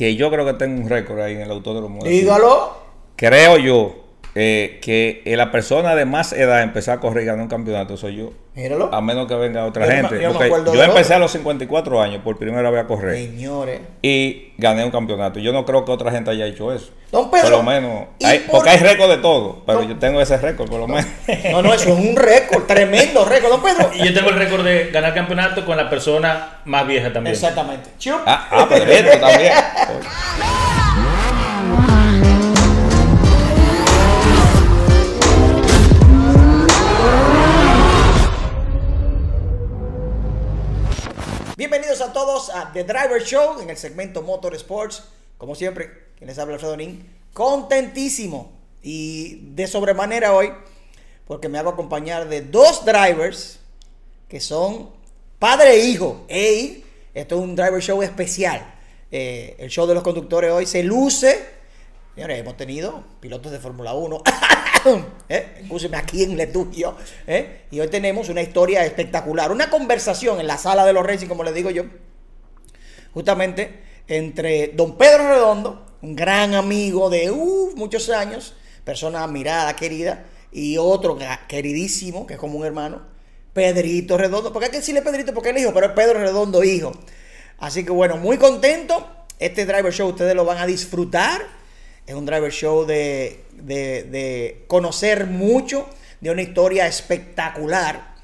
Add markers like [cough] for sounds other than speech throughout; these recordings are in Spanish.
que yo creo que tengo un récord ahí en el autódromo. de Dígalo. Creo yo eh, que eh, la persona de más edad empezar a correr y ganar un campeonato soy yo. Míralo. A menos que venga otra Yo no me- gente. yo empecé otro. a los 54 años por primera vez a correr. Señores. Y gané un campeonato. Yo no creo que otra gente haya hecho eso. Don Pedro, Por lo menos. ¿y hay- por- porque hay récord de todo. Pero No. yo tengo ese récord, por lo menos. No, no, eso es un récord, tremendo récord, don Pedro. Y yo tengo el récord de ganar campeonato con la persona más vieja también. Exactamente. Chup. ah, ah, Pedrito también. [laughs] Bienvenidos a todos a The Driver Show en el segmento Motorsports. Como siempre, quien les habla Alfredo Nin. Contentísimo y de sobremanera hoy porque me hago acompañar de dos drivers que son padre e hijo. Ey, esto es un driver show especial. Eh, el show de los conductores hoy se luce. Señores, hemos tenido pilotos de Fórmula 1. [coughs] ¿Eh? Aquí en Letuyo. ¿eh? Y hoy tenemos una historia espectacular. Una conversación en la sala de los racing, como les digo yo. Justamente entre don Pedro Redondo, un gran amigo de muchos años, persona admirada, querida, y otro queridísimo, que es como un hermano, Pedrito Redondo. Porque hay que decirle Pedrito porque el hijo, pero es Pedro Redondo hijo. Así que bueno, muy contento. Este driver show ustedes lo van a disfrutar. Es un driver show de, de- de conocer mucho, de una historia espectacular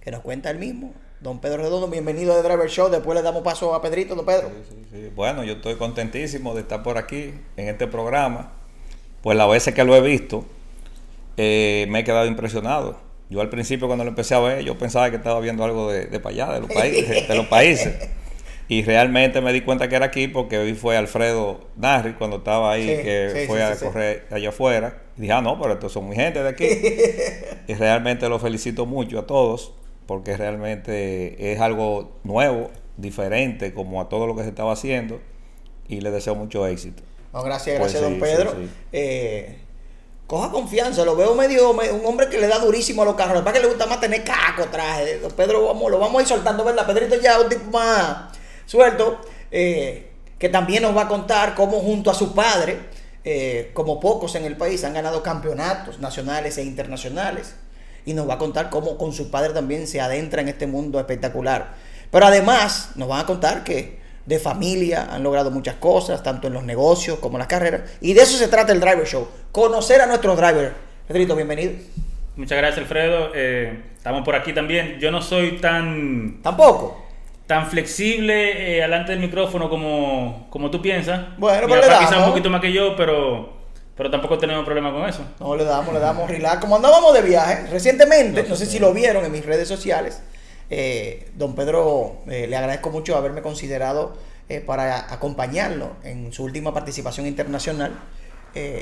que nos cuenta él mismo. Don Pedro Redondo, bienvenido a The Driver Show. Después le damos paso a Pedrito, don Pedro. Sí, sí. Bueno, yo estoy contentísimo de estar por aquí en este programa. Pues las veces que lo he visto, eh, me he quedado impresionado. Yo al principio cuando lo empecé a ver, yo pensaba que estaba viendo algo de, de para allá, de los, países, de los países. [laughs] Y realmente me di cuenta que era aquí porque vi fue Alfredo Narri cuando estaba ahí, Sí, que sí, fue sí, a correr allá afuera. Y dije, ah, no, pero estos son mi gente de aquí. [laughs] y realmente los felicito mucho a todos porque realmente es algo nuevo, diferente como a todo lo que se estaba haciendo y les deseo mucho éxito. No, gracias, Pues gracias, don Pedro. Eh, coja confianza, lo veo medio, me- un hombre que le da durísimo a los carros. Para que le gusta más tener caco atrás. eh. Don Pedro, vamos, lo vamos a ir soltando, ¿verdad? Pedrito ya es un tipo más suelto, eh, que también nos va a contar cómo junto a su padre, eh, como pocos en el país, han ganado campeonatos nacionales e internacionales. Y nos va a contar cómo con su padre también se adentra en este mundo espectacular. Pero además nos van a contar que de familia han logrado muchas cosas, tanto en los negocios como en las carreras. Y de eso se trata el Driver Show. Conocer a nuestros drivers. Pedrito, bienvenido. Muchas gracias, Alfredo. Eh, estamos por aquí también. Yo no soy tan, Tampoco. Tan flexible eh, delante del micrófono como, como tú piensas. Bueno, Mi pero le papá quizá damos. un poquito más que yo, pero, pero tampoco tenemos problema con eso. No, le damos, le damos relax. Como andábamos de viaje recientemente, no sé si lo vieron en mis redes sociales, eh, don Pedro, eh, le agradezco mucho haberme considerado eh, para acompañarlo en su última participación internacional.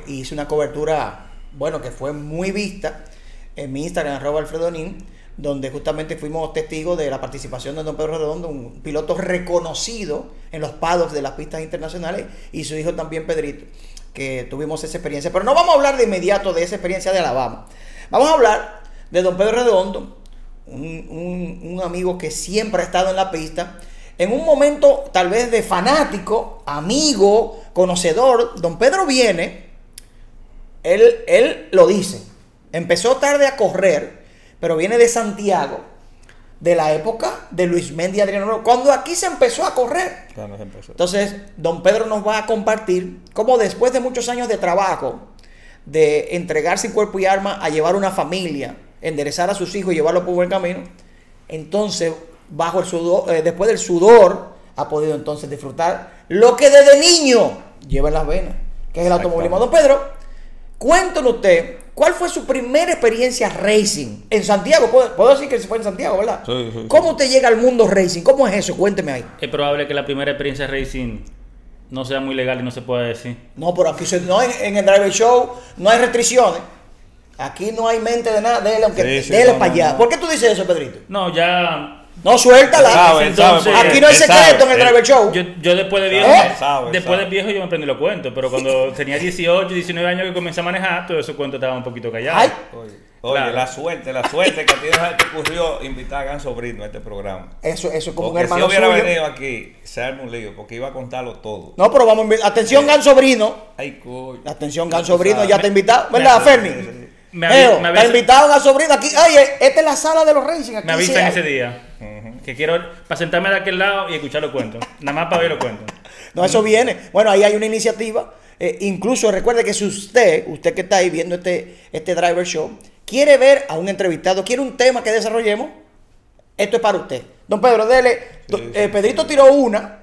Hice una cobertura, bueno, que fue muy vista en mi Instagram, arroba alfredonin, donde justamente fuimos testigos de la participación de don Pedro Redondo, un piloto reconocido en los paddocks de las pistas internacionales, y su hijo también, Pedrito, que tuvimos esa experiencia. Pero no vamos a hablar de inmediato de esa experiencia de Alabama. Vamos a hablar de don Pedro Redondo, un, un- un amigo que siempre ha estado en la pista. En un momento tal vez de fanático, amigo, conocedor, don Pedro viene él, él lo dice. Empezó tarde a correr, pero viene de Santiago, de la época de Luis Mendy y Adriano cuando aquí se empezó a correr. Cuando se empezó. Entonces, don Pedro nos va a compartir cómo después de muchos años de trabajo, de entregar sin cuerpo y arma a llevar una familia, enderezar a sus hijos y llevarlos por buen camino, entonces, bajo el sudor, eh, después del sudor, ha podido entonces disfrutar lo que desde niño lleva en las venas, que es el automovilismo. Don Pedro, cuéntanos usted, ¿cuál fue su primera experiencia racing en Santiago? Puedo, puedo decir que fue en Santiago, ¿verdad? Sí, sí, sí. ¿Cómo usted llega al mundo racing? ¿Cómo es eso? Cuénteme ahí. Es probable que la primera experiencia racing no sea muy legal y no se pueda decir. No, pero aquí se- no, en, en el driver show no hay restricciones. Aquí no hay mente de nada, dele, aunque Sí, sí, dele no, para no, allá. no. ¿Por qué tú dices eso, Pedrito? No, ya. No, suéltala. Sabe, Entonces, sabe, porque aquí no hay secreto sabe, en el driver show. Yo, yo después de viejo, ¿Eh? Después de viejo yo me aprendí los cuentos, pero cuando tenía 18, 19 años que comencé a manejar, todo esos cuentos estaban un poquito callados. Ay, Oye, Claro. la suerte, la suerte que a ti te ocurrió invitar a Gan Sobrino a este programa. Eso, eso es como Porque un si hermano hubiera suyo. venido aquí, se arma un lío, porque iba a contarlo todo. No, pero vamos a Atención, Gan Sobrino. Ay, coño. Atención, Gan Sobrino, ya Me- te invitado. ¿Verdad, me- Fermi? sí, sí, sí. Me me te avisa- invitado Gan Sobrino aquí. Oye, esta es la sala de los Racing. Aquí Me avisan se ese día. Que quiero para sentarme de aquel lado y escuchar los cuentos. Nada más para oír los cuentos. No, eso viene. Bueno, ahí hay una iniciativa. Eh, incluso recuerde que si usted, usted que está ahí viendo este, este Driver Show, quiere ver a un entrevistado, quiere un tema que desarrollemos, esto es para usted. Don Pedro, dele. Do- sí, eh, Pedrito tiró una.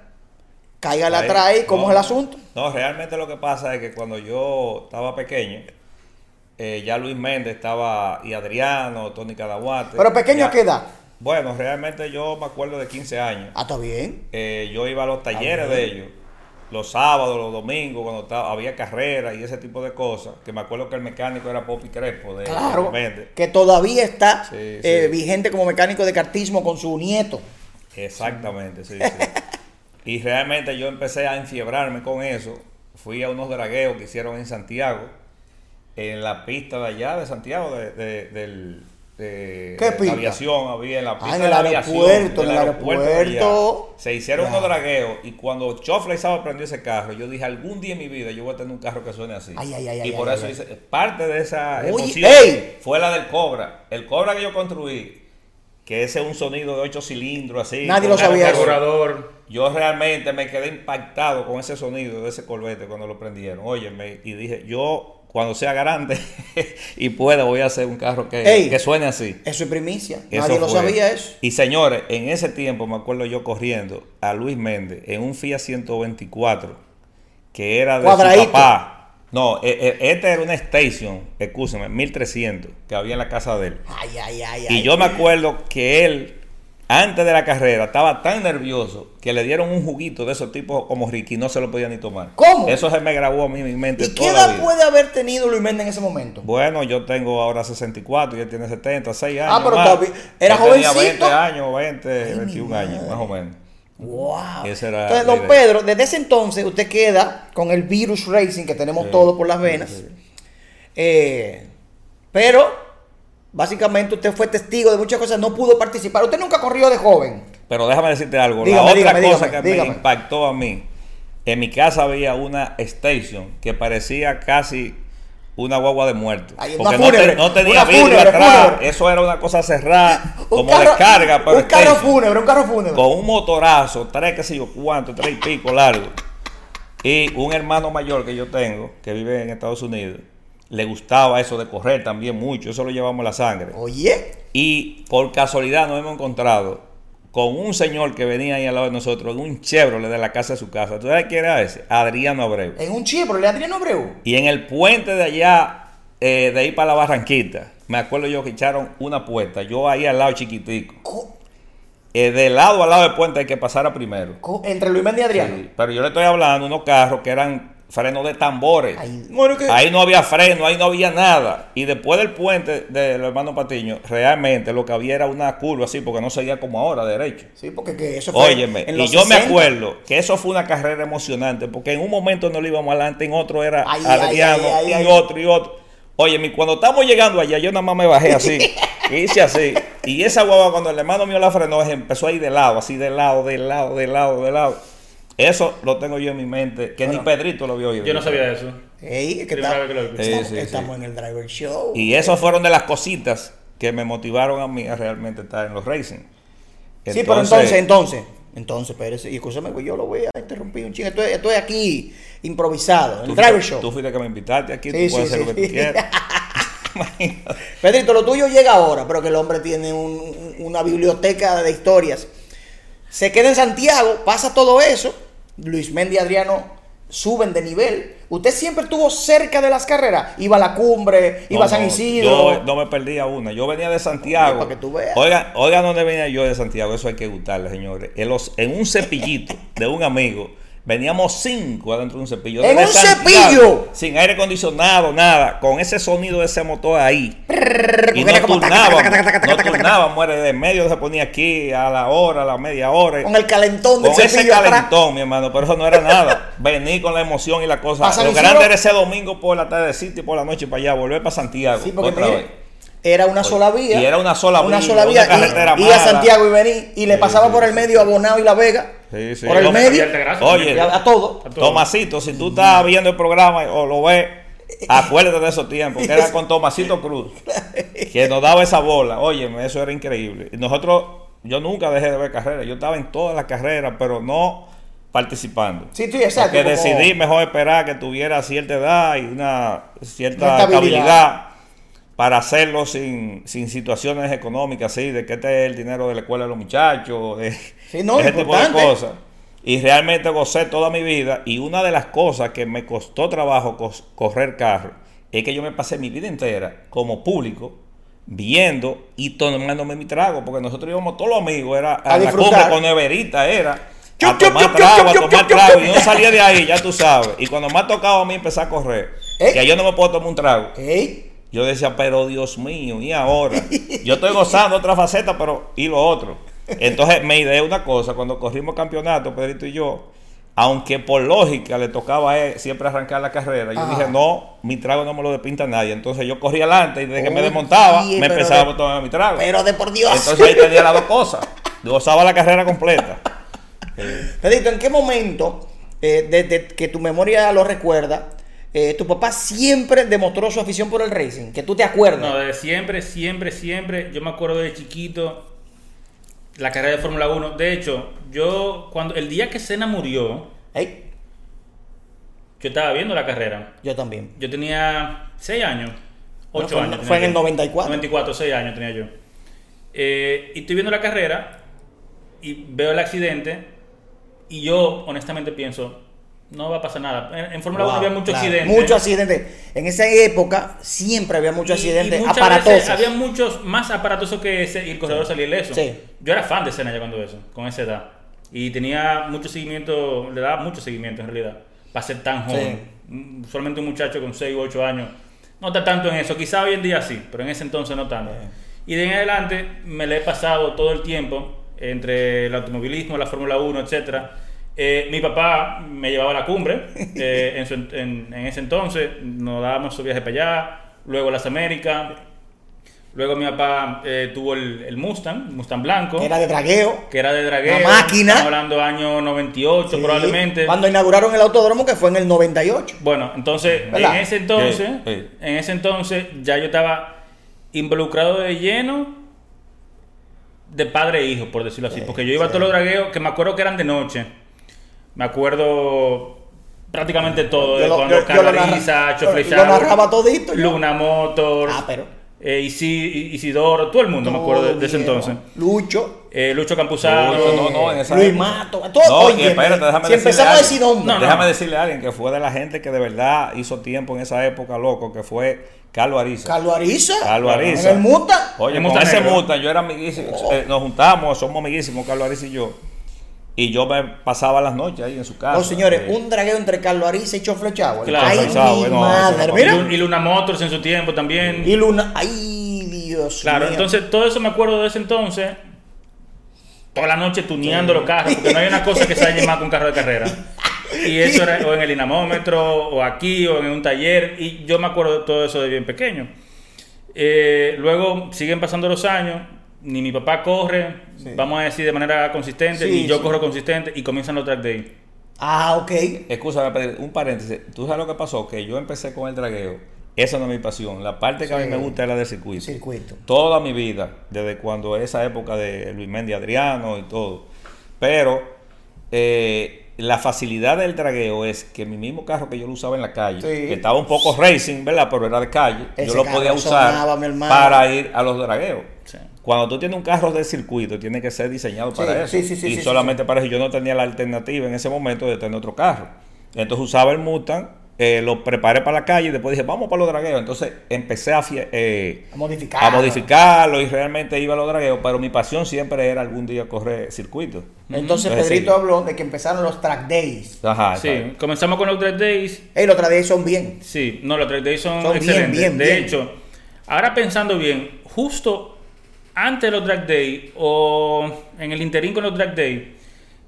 Cáigale Ahí. atrás ahí, ¿cómo No, es el asunto? No, realmente lo que pasa es que cuando yo estaba pequeño, eh, ya Luis Méndez estaba, y Adriano, Tony Cadaguate. Pero pequeño, ya- ¿a qué edad? Bueno, realmente yo me acuerdo de 15 años. Ah, está bien. Eh, yo iba a los talleres de ellos, los sábados, los domingos, cuando estaba- había carreras y ese tipo de cosas. Que me acuerdo que el mecánico era Popi Crespo de Claro. de. Que todavía está Sí, eh, sí. vigente como mecánico de cartismo con su nieto. Exactamente, sí, sí. [laughs] Y realmente yo empecé a enfiebrarme con eso. Fui a unos dragueos que hicieron en Santiago, en la pista de allá de Santiago, de, de- del, de, ¿Qué de pista? aviación, había en la pista Ah, en de el la aviación. aeropuerto, del en el de aeropuerto. allá. Se hicieron Claro. unos dragueos y cuando Chofla Izaba prendió ese carro, yo dije, algún día en mi vida yo voy a tener un carro que suene así. Ay, ay, ay, y ay, por ay, eso ay. hice- parte de esa Oye, emoción ey. fue la del Cobra. El Cobra que yo construí, que ese es un sonido de ocho cilindros así. Nadie lo sabía yo realmente me quedé impactado con ese sonido de ese Corvette cuando lo prendieron. Óyeme, y dije, yo cuando sea grande [laughs] y pueda voy a hacer un carro que, Ey. que suene así. Eso es primicia. Eso Nadie lo fue. sabía eso. Y señores, en ese tiempo me acuerdo yo corriendo a Luis Méndez en un Fiat 124 que era de Cuadradito. su papá. No, e- e- este era una Station, escúchame, 1300 que había en la casa de él. Ay, ay, ay, Y yo me acuerdo que él, antes de la carrera, estaba tan nervioso que le dieron un juguito de esos tipos como Ricky y no se lo podía ni tomar. ¿Cómo? Eso se me grabó a mí en mi mente ¿Y qué toda la edad vida. puede haber tenido Luis Méndez en ese momento? Bueno, yo tengo ahora 64 y él tiene 70, 6 años. Ah, pero más. era Él tenía jovencito. 20 años, 20, Ay, mi 21 años, más o menos. Wow. Esa era Entonces, don. Pedro, desde ese entonces usted queda con el virus racing que tenemos Sí, todos por las venas. sí. Eh, pero, básicamente usted fue testigo de muchas cosas, no pudo participar. Usted nunca corrió de joven. Pero déjame decirte algo. Dígame, la otra dígame, cosa dígame, que me impactó a mí, en mi casa había una station que parecía casi una guagua de muerto. Ay, porque no, te- no tenía vidrio fúnebre, atrás. fúnebre. Eso era una cosa cerrada, [laughs] Un como carro- de carga, pero Un carro fúnebre, un carro fúnebre. Con un motorazo, tres que sé yo cuánto, tres y pico largo. Y un hermano mayor que yo tengo, que vive en Estados Unidos, le gustaba eso de correr también mucho. Eso lo llevamos la sangre. Oye, Y por casualidad nos hemos encontrado con un señor que venía ahí al lado de nosotros, en un Chevrolet de la casa de su casa. ¿Tú sabes quién era ese? Adriano Abreu. en un Chevrolet, Adriano Abreu. Y en el puente de allá, eh, de ir para la Barranquita, me acuerdo yo que echaron una puerta. Yo ahí al lado chiquitico. Co- Eh, de lado al lado del puente hay que pasar primero. co- entre Luis Méndez y Adriano. Sí, pero yo le estoy hablando de unos carros que eran frenos de tambores. Ay, bueno, que- Ahí no había freno, ahí no había nada. Y después del puente del hermano Patiño, realmente lo que había era una curva así, porque no seguía como ahora, derecho. Sí, porque que eso fue Óyeme, en y los yo me 60. acuerdo que eso fue una carrera emocionante, porque en un momento no le íbamos adelante, en otro era Ay, Adriano, ay, y otro, y otro. Óyeme, cuando estamos llegando allá, yo nada más me bajé así, [laughs] hice así. Y esa guagua, cuando el hermano mío la frenó, empezó a ir de lado, así de lado, de lado, de lado, de lado. Eso lo tengo yo en mi mente, que ni Pedrito lo vio oído. Yo no sabía eso. Ey, es que está- que lo Sí, sí, estamos en el driver show. Y esas fueron de las cositas que me motivaron a mí a realmente estar en los racing. sí, pero entonces, entonces, entonces, Pérez, y escúchame, pues yo lo voy a interrumpir un chingo. Estoy, estoy aquí improvisado, en tú el driver show. Tú fuiste que me invitaste aquí, Sí, tú puedes sí, hacer lo que tú quieras. [laughs] Imagínate. Pedrito, lo tuyo llega ahora, pero que el hombre tiene un- una biblioteca de historias. Se queda en Santiago, pasa todo eso. Luis Méndez y Adriano suben de nivel. Usted siempre estuvo cerca de las carreras. Iba a la cumbre, iba No, a San Isidro. Yo no me perdía una. Yo venía de Santiago. Para que tú veas. Oigan, oigan dónde venía yo de Santiago. Eso hay que gustarle, señores. En, los- en un cepillito de un amigo. Veníamos cinco adentro de un cepillo. ¿En un cepillo? Sin aire acondicionado, nada. Con ese sonido de ese motor ahí. Y no turnábamos. No turnábamos. muere de medio se ponía aquí a la hora, a la media hora. Con el calentón del Con ese atrás. calentón, mi hermano, pero eso no era nada. [laughs] Venir con la emoción y la cosa. ¿A San Lo grande era ese domingo por la tardecita y por la noche para allá, volver para Santiago. Sí, porque otra mire, vez. Era una sola vía. Y era una sola Una vía, sola una vía. carretera y, y a. Santiago y vení. Y le Sí, pasaba sí, por el medio a Bonao y La Vega. Sí, sí. Por el medio. Oye, a, a todo. A todo. Tomasito, si tú estás viendo el programa o lo ves, [laughs] acuérdate de esos tiempos, que era con Tomasito Cruz, [laughs] que nos daba esa bola. Oye, eso era increíble. Y nosotros, yo nunca dejé de ver carreras, yo estaba en todas las carreras, pero no participando. Sí, sí, exacto. Porque como- decidí mejor esperar que tuviera cierta edad y una cierta Una estabilidad. estabilidad para hacerlo sin, sin situaciones económicas así, de que este es el dinero de la escuela de los muchachos, [laughs] de Sí, no, ese tipo de cosas. Y realmente gocé toda mi vida. Y una de las cosas que me costó trabajo correr carro es que yo me pasé mi vida entera como público viendo y tomándome mi trago. Porque nosotros íbamos todos los amigos, era a, A la cumbre con neverita, era. A tomar trago, a tomar trago. Y no salía de ahí, ya tú sabes. Y cuando me ha tocado a mí empezar a correr, ¿Eh? que yo no me puedo tomar un trago. Yo decía, pero Dios mío, ¿y ahora? Yo estoy gozando otra faceta, pero ¿y lo otro? Entonces me ideé una cosa, cuando corrimos campeonato, Pedrito y yo, aunque por lógica le tocaba a él siempre arrancar la carrera, yo Ajá. dije, no, mi trago no me lo despinta nadie. Entonces yo corrí adelante y desde que me desmontaba, me empezaba de- a tomar mi trago. pero de por Dios. Entonces ahí tenía las dos cosas. Gozaba la carrera completa. Pedrito, ¿en qué momento, eh, desde que tu memoria lo recuerda, eh, tu papá siempre demostró su afición por el racing? Que tú te acuerdas. No, desde siempre, siempre, siempre. Yo me acuerdo de chiquito la carrera de Fórmula 1. De hecho, yo, cuando el día que Senna murió, yo estaba viendo la carrera. yo también. Yo tenía 6 años, 8 Bueno, fue- años. fue en el yo. 94. 94, 6 años tenía yo. Eh, y estoy viendo la carrera y veo el accidente y yo honestamente pienso, no va a pasar nada. En, en Fórmula 1 Wow, había mucho claro, accidente. Mucho accidente. En esa época siempre había muchos Y- y accidentes muchas aparatosos. había muchos más aparatosos que ese y el corredor salía ileso. Sí. Yo era fan de Senna ya cuando eso, con esa edad. Y tenía mucho seguimiento, le daba mucho seguimiento en realidad, para ser tan joven. Mm, Solamente un muchacho con 6 u 8 años. No está tanto en eso, quizá hoy en día sí, pero en ese entonces no tanto. Y de en adelante me le he pasado todo el tiempo entre el automovilismo, la Fórmula 1, etcétera. Eh, mi papá me llevaba a la cumbre [laughs] eh, en, su- en- en ese entonces, nos dábamos su viaje para allá, luego las Américas, luego mi papá eh, tuvo el, el Mustang, el Mustang blanco, Que era de dragueo. que era de dragueo, La máquina. estamos hablando año 98 Sí, probablemente. Cuando inauguraron el autódromo, que fue en el 98. Bueno, entonces, ¿Verdad? en ese entonces, Sí, sí. en ese entonces ya yo estaba involucrado de lleno de padre e hijo, por decirlo así, porque yo iba a todos los dragueos que me acuerdo que eran de noche. Me acuerdo prácticamente todo, Yo de lo- cuando yo- Carlariza, lo narraba todito, yo. Luna Motors, Ah, pero. eh, Isi- Isidoro, todo el mundo me acuerdo de, de ese entonces. Lucho. Eh, Lucho Campuzano. Lucho, no, no, en esa Luis época. Mato. Todo, No, oye, espérate, déjame si decirle empezamos a decir nombres. No, no. Déjame decirle a alguien que fue de la gente que de verdad hizo tiempo en esa época, loco, que fue Carlos Ariza. Carlos Ariza. Carlos Ariza. En el Muta. Oye, El con Mustang ese negro. Mustang, yo era amiguísimo. eh, nos juntamos, somos amiguísimos, Carlos Ariza y yo. Y yo me pasaba las noches ahí en su casa. Oh, señores, Eh, un dragueo entre Carlos Ariza y Chofle Chauer. Claro, Ay, mi no, madre. no Y, Mira. Lu- y Luna Motors en su tiempo también. Y Luna. Ay, Dios Claro, mío. entonces todo eso me acuerdo de ese entonces. Toda la noche tuneando los carros, porque no hay una cosa que se dañe más que un carro de carrera. Y eso era o en el dinamómetro, o aquí, o en un taller. Y yo me acuerdo de todo eso de bien pequeño. Eh, luego siguen pasando los años, ni mi papá corre, Sí. vamos a decir de manera consistente, Sí, ni yo sí. corro consistente, y comienzan los track days. Ah, ok. Escúchame, un paréntesis. ¿Tú sabes lo que pasó? Que yo empecé con el dragueo. Esa no es mi pasión. La parte que a mí me gusta es la del circuito. Circuito. Toda mi vida, desde cuando esa época de Luis Mendy Adriano y todo. Pero eh, la facilidad del dragueo es que mi mismo carro que yo lo usaba en la calle, Sí. que estaba un poco racing, ¿verdad? Pero era de calle, Ese yo lo podía usar sonaba, para ir a los dragueos. Sí. Cuando tú tienes un carro de circuito, tiene que ser diseñado para eso. sí, sí, sí, y solamente para eso yo no tenía la alternativa en ese momento de tener otro carro. Entonces usaba el Mustang, eh, lo preparé para la calle y después dije, vamos para los dragueos. Entonces empecé a, eh, A modificar. a modificarlo y realmente iba a los dragueos, pero mi pasión siempre era algún día correr circuito. Entonces Entonces, Pedrito sí. habló de que empezaron los track days. Ajá, Sí, comenzamos con los track days. Ey, los track days son bien. Sí, no, los track days son, Son bien, excelentes. bien, de bien. hecho, ahora pensando bien, justo antes de los track days o en el interín con los track days,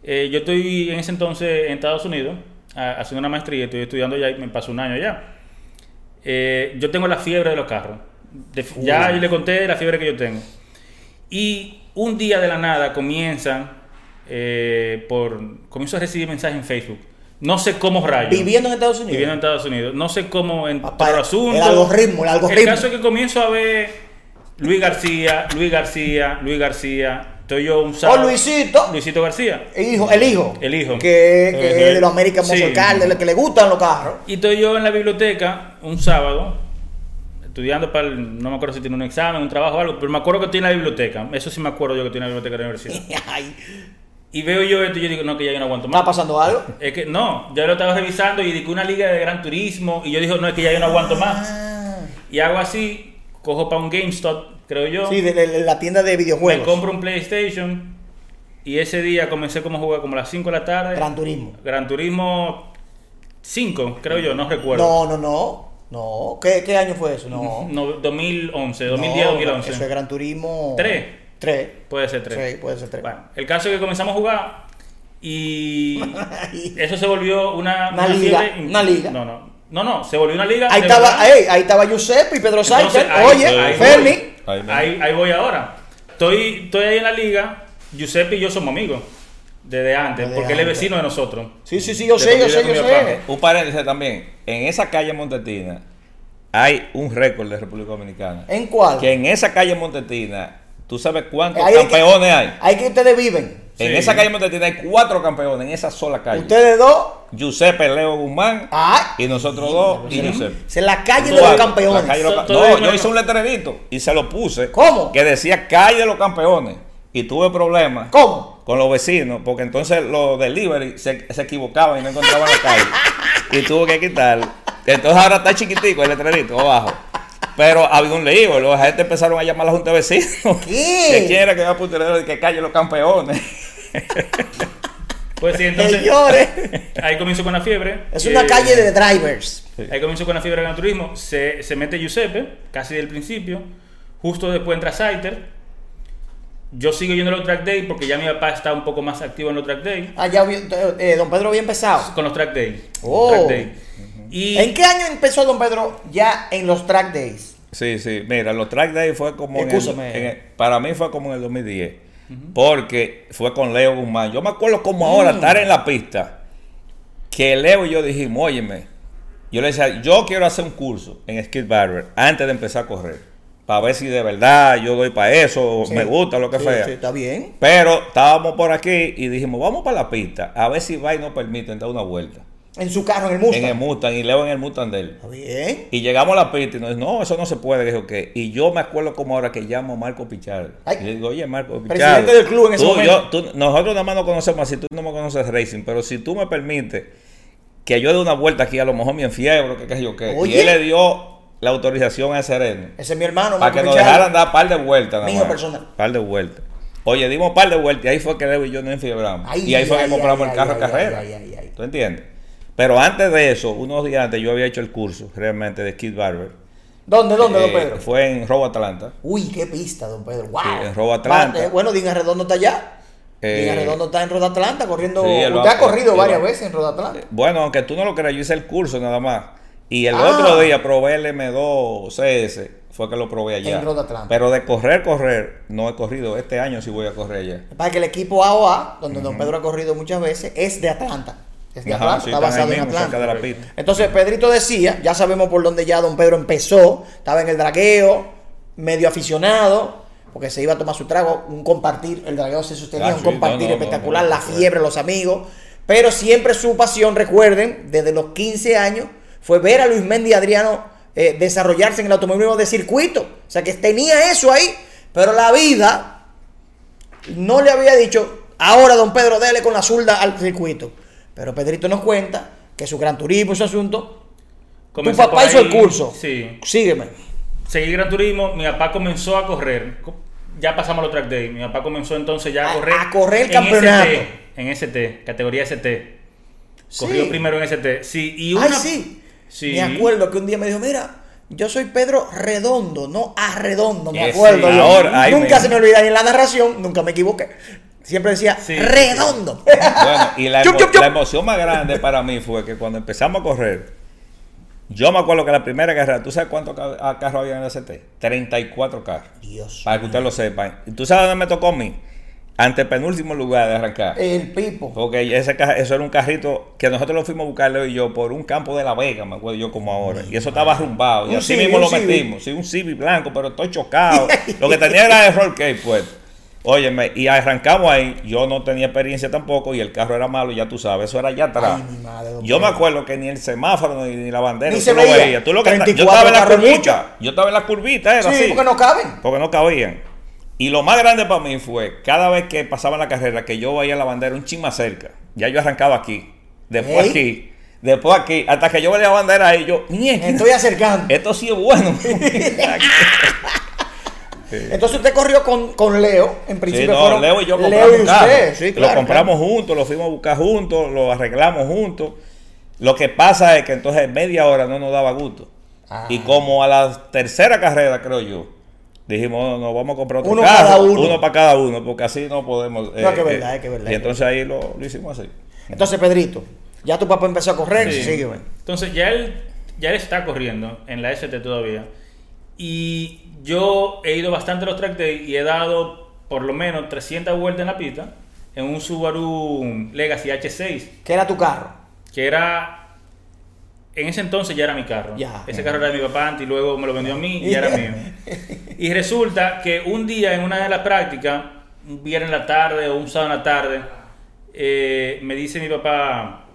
eh, yo estoy en ese entonces en Estados Unidos a- haciendo una maestría, estoy estudiando ya y me pasó un año ya. Eh, yo tengo la fiebre de los carros. De- ya yo le conté la fiebre que yo tengo. Y un día de la nada comienzan eh, por comienzo a recibir mensajes en Facebook. No sé cómo rayos. Viviendo en Estados Unidos. Viviendo en Estados Unidos. No sé cómo Papá, el asunto. el algoritmo, el algoritmo. caso es que comienzo a ver Luis García, Luis García, Luis García. Estoy yo un sábado. Luisito. Luisito García. El hijo, el hijo. El hijo. Que, es de los American Sí. Muscle Car, de los que le gustan los carros. Y estoy yo en la biblioteca un sábado, estudiando para el, no me acuerdo si tiene un examen, un trabajo o algo, pero me acuerdo que estoy en la biblioteca. Eso sí me acuerdo yo que estoy en la biblioteca de la universidad. [laughs] Ay, Y veo yo esto y yo digo, no, que ya yo no aguanto ¿Está más. pasando algo? Es que no, yo lo estaba revisando y di que una liga de gran turismo y yo dije, no, es que ya yo no aguanto más. Ah. Y hago así, cojo para un GameStop, creo yo. Sí, de, de- la tienda de me videojuegos. compro un PlayStation y ese día comencé como a jugar como a las 5 de la tarde. Gran Turismo. Gran Turismo 5, creo yo, no recuerdo. No, no, no. No. ¿Qué, qué año fue eso? No. No, 2011, 2010, No, 2011. Eso es Gran Turismo. ¿Tres? Tres. Puede ser 3. Sí, puede ser tres. Bueno, el caso es que comenzamos a jugar y [laughs] eso se volvió una, Una liga, fiebre- una liga. No, no, no, no, se volvió una liga. Ahí estaba, verdad. ey, ahí estaba Giuseppe y Pedro Sánchez. Oye, Fermi. Ahí. Ahí, ahí voy ahora. Estoy, estoy ahí en la liga. Giuseppe y yo somos amigos. Desde antes, Desde porque él es vecino de nosotros. Sí, sí, sí, yo sé, yo sé, yo sé. Un paréntesis también. En esa calle Montetina hay un récord de República Dominicana. ¿En cuál? Que en esa calle Montetina, ¿tú sabes cuántos hay que- campeones hay? Ahí que ustedes viven. En esa calle Montetina hay cuatro campeones en esa sola calle. Ustedes dos. Giuseppe Leo Guzmán Ay. y nosotros dos y Giuseppe. Es en la calle de los campeones. la calle los no, yo hice un letrerito y se lo puse. ¿Cómo? Que decía calle de los campeones. Y tuve problemas ¿Cómo? con los vecinos, porque entonces los delivery se, se equivocaban y no encontraban la calle. y tuve que quitar. Entonces ahora está chiquitico el letrerito abajo. Pero había un lío, la gente empezaron a llamar a la junta de vecinos. ¿Qué? Que quiera que vaya teléfono y que calle los campeones. [laughs] Pues sí, entonces. Señores. Ahí comienzo con la fiebre. Es una Eh, calle de drivers. Ahí comienzo con la fiebre de Gran Turismo. Se, se mete Giuseppe, casi del principio. Justo después entra Saiter. Yo sigo yendo a los track day porque ya mi papá está un poco más activo en los track day. Ah, ya vi- eh, don Pedro había empezado. Con los track day. Oh. Track day. Y ¿En qué año empezó don Pedro ya en los track days? Sí, sí. Mira, los track day fue como. en el- Excúsame. en el- para mí fue como en el 2010. Porque fue con Leo Guzmán. Yo me acuerdo como ahora Mm. estar en la pista. Que Leo y yo dijimos, óyeme. Yo le decía, yo quiero hacer un curso en Skid Barber antes de empezar a correr. Para ver si de verdad yo doy para eso, Sí. me gusta, lo que Sí, sea. sí, está bien. Pero estábamos por aquí y dijimos, vamos para la pista. A ver si va y nos permiten dar una vuelta. En su carro, en el Mustang. En el Mustang y Leo en el Mustang de él. Bien. Y llegamos a la pista y nos dice, no, eso no se puede. Dijo que, y yo me acuerdo como ahora que llamo a Marco Pichardo. Y le digo, oye, Marco Pichardo. Presidente del club en ese tú, momento. yo- tú- nosotros nada más nos conocemos así, tú no me conoces racing, pero si tú me permites que yo dé una vuelta aquí, a lo mejor me enfiebro, que qué sé yo qué. Y él le dio la autorización a Sereno Ese es mi hermano. para Marco que nos Pichardo. dejaran dar par de vueltas. Mío más. personal. Par de vueltas. Oye, dimos par de vueltas y ahí fue que Leo y yo nos enfiebramos. Ay, y ahí fue ay, que compramos el carro de carrera. ay, ay, ay. ¿Tú entiendes? Pero antes de eso, unos días antes, yo había hecho el curso realmente de Skid Barber. ¿Dónde, dónde, don Eh, Pedro? Fue en Robo Atlanta. Uy, qué pista, don Pedro. Wow. Sí, en Robo Atlanta. Eh, bueno, Dina Redondo está allá. Eh, Dina Redondo está en Roda Atlanta corriendo. Sí, Usted va- ha corrido varias va- veces en Roda Atlanta. Bueno, aunque tú no lo creas, yo hice el curso nada más. Y el Ah. otro día probé el M2 CS, fue que lo probé allá. En Atlanta. Pero de correr, correr, no he corrido. Este año sí voy a correr allá. Para que el equipo AOA, donde don Pedro ha corrido muchas veces, es de Atlanta. Es de Ajá, Atlanta, sí, está están ahí basado en mismo, cerca Atlanta. de la pista. Entonces Pedrito decía, ya sabemos por dónde ya don Pedro empezó, estaba en el dragueo, medio aficionado, porque se iba a tomar su trago, un compartir, el dragueo se sostenía, Ah, un sí, compartir no, no, espectacular, no, la fiebre, los amigos, pero siempre su pasión, recuerden, desde los 15 años, fue ver a Luis Mendy Adriano eh, desarrollarse en el automovilismo de circuito, o sea que tenía eso ahí, pero la vida no le había dicho, ahora don Pedro, dele con la zurda al circuito. Pero Pedrito nos cuenta que su gran turismo, su asunto, comencé tu papá hizo el curso. Sí. Sígueme. Seguí Gran Turismo, mi papá comenzó a correr. Co- Ya pasamos los track day. Mi papá comenzó entonces ya a A- correr. a correr el en campeonato. ST, en ST, categoría ST. Corrió Sí. primero en ST. Sí, y Ay, sí. Sí. Me acuerdo que un día me dijo, mira, yo soy Pedro Redondo, no Arredondo, me Eh, acuerdo. sí, ahora, nunca se me olvida, y en la narración nunca me equivoqué. Siempre decía Sí. Redondo. Bueno, y [laughs] la, emo- emoción más grande para mí fue que cuando empezamos a correr, Yo me acuerdo que la primera carrera, ¿tú sabes cuántos ah, carros había en el ST? 34 carros. Dios. Para que ustedes lo sepan. ¿Y tú sabes dónde me tocó a mí? Ante penúltimo lugar de arrancar. El Pipo. Porque ese, eso era un carrito que nosotros lo fuimos a buscar, Leo y yo, por un campo de La Vega, me acuerdo yo como ahora. Y eso estaba arrumbado. Y Un así mismo lo metimos. Sí, un Civic blanco, pero estoy chocado. [laughs] lo que tenía era el roll cage puesto. Óyeme, y arrancamos ahí. Yo no tenía experiencia tampoco y el carro era malo, ya tú sabes. Eso era allá atrás. Ay, mi madre, don yo me acuerdo que ni el semáforo ni, ni la bandera Ni tú se lo veía. veías. Tú lo que yo 34 estaba en la curvita. Yo estaba en la curvita, era Sí, así porque no caben. porque no cabían. Y lo más grande para mí fue cada vez que pasaba la carrera que yo veía la bandera un chin más cerca. Ya yo arrancaba aquí, después aquí, después aquí, hasta que yo veía la bandera ahí, yo, mierda, estoy acercando. esto sí es bueno. [laughs] Entonces usted corrió con, con Leo. En Sí, principio no, fueron Leo y yo Leo compramos y un carro. usted. Sí, claro, lo compramos juntos, lo fuimos a buscar juntos, lo arreglamos juntos. Lo que pasa es que entonces media hora no nos daba gusto. Ah. Y como a la tercera carrera, creo yo, dijimos, no, no, vamos a comprar otro Uno carro, cada uno. para cada uno, porque así no podemos. No, que verdad, que verdad. Y entonces ahí lo, lo hicimos así. Entonces, Pedrito, ya tu papá empezó a correr. Sí. Sígueme. Entonces ya él, ya él está corriendo en la ST todavía. Y yo he ido bastante a los track day y he dado por lo menos 300 vueltas en la pista en un Subaru Legacy H6, ¿Qué era tu carro? que era... En ese entonces ya era mi carro. Ya. Ese carro era de mi papá antes y luego me lo vendió a mí y ya era mío. Y resulta que un día en una de las prácticas, un viernes en la tarde o un sábado en la tarde, eh, me dice mi papá,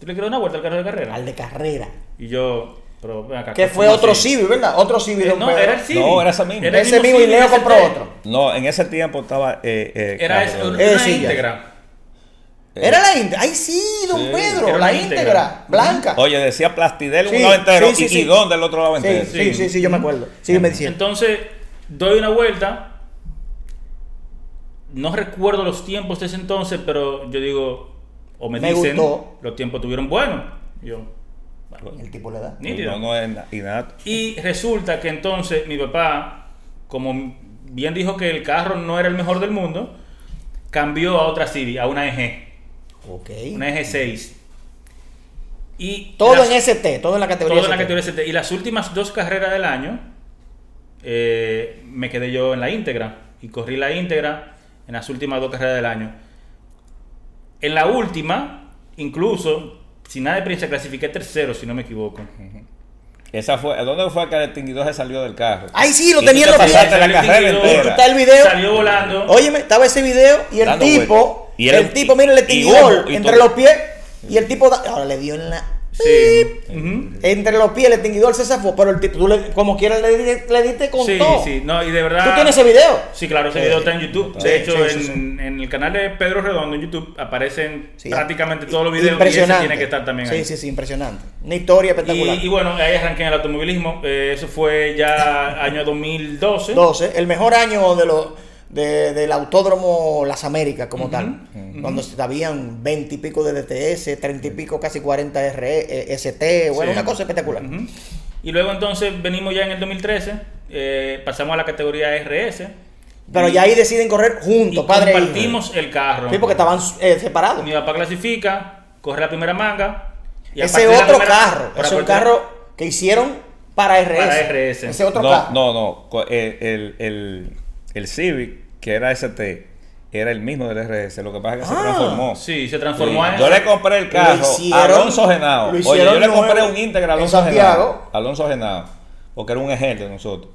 ¿tú le quieres dar una vuelta al carro de carrera? Al de carrera. Y yo, pero ven acá. Que ¿cómo fue otro? Civi, ¿verdad? Otro Civi, Eh, no, Pedro. era el Civic. No, era ese mismo. el Ese mismo y Leo compró otro. No, en ese tiempo estaba. Eh, eh, Era carro. eso, Eh, era una íntegra. Era la íntegra. Ay, sí, don Sí. Pedro. Era La íntegra. Blanca. Oye, decía Plastidel Sí, un lado entero sí, sí, y, sí. y Don del otro lado sí, entero. sí, sí, sí, yo me acuerdo. Sígueme diciendo. Entonces, doy una vuelta. No recuerdo los tiempos de ese entonces, pero yo digo, o me, Me dicen, gustó. los tiempos tuvieron buenos. Yo, bueno, El tipo le da. nítido. No, no es na- innato. Y resulta que entonces mi papá, como bien dijo que el carro no era el mejor del mundo, cambió a otra Civic, a una EG, Ok. una EG6. Y Todo las- en ST, todo en la categoría todo en la categoría ST. Y las últimas dos carreras del año, eh, me quedé yo en la íntegra. Y corrí la íntegra en las últimas dos carreras del año. En la última, incluso, sin nada de experiencia, clasifiqué tercero, si no me equivoco. Esa fue, ¿Dónde fue que el extinguidor se salió del carro? Ay, sí, lo tenía en los pasaste pies. la carrera entera. Está el video. Salió volando. Óyeme, estaba ese video y el Dando tipo. Y el, el- tipo, mira el extinguidor entre todo. los pies y el tipo, da- ahora le dio en la, Sí. Entre los pies el extinguidor se zafó, pero el tipo, tú le, como quieras le, le diste con Sí, todo. sí, no, y de verdad. ¿Tú tienes ese video? Sí, claro, ese Sí. video está en YouTube. Sí, De hecho, sí, sí, en, sí. en el canal de Pedro Redondo en YouTube aparecen Sí, prácticamente todos los videos y ese Impresionante. tiene que estar también sí, ahí. Sí, sí, impresionante. Una historia espectacular. Y, y bueno, ahí arranqué en el automovilismo. Eh, eso fue ya [laughs] año 2012. 12, el mejor año de los de- del autódromo Las Américas como tal, cuando habían 20 y pico de DTS, 30 y pico, casi 40 RE, eh, ST, bueno, Sí. una cosa espectacular. Y luego entonces venimos ya en el 2013, eh, pasamos a la categoría RS. Pero Y- ya ahí deciden correr y juntos, padre e hijo. compartimos el carro. Sí, porque estaban eh, separados. Mi papá clasifica, corre la primera manga. y Ese otro primera- carro, es un carro que hicieron para RS. Para RS. Ese otro no, carro. no, no. Co- El, el, el, Civic, que era ST, era el mismo del RS. Lo que pasa es que se Ah, transformó. Sí, se transformó Sí. en Yo le compré el carro hicieron- a Alonso Genao. lo Oye, yo le compré un íntegra a Alonso. Genao. Alonso Genao. Porque era un ejemplo de nosotros.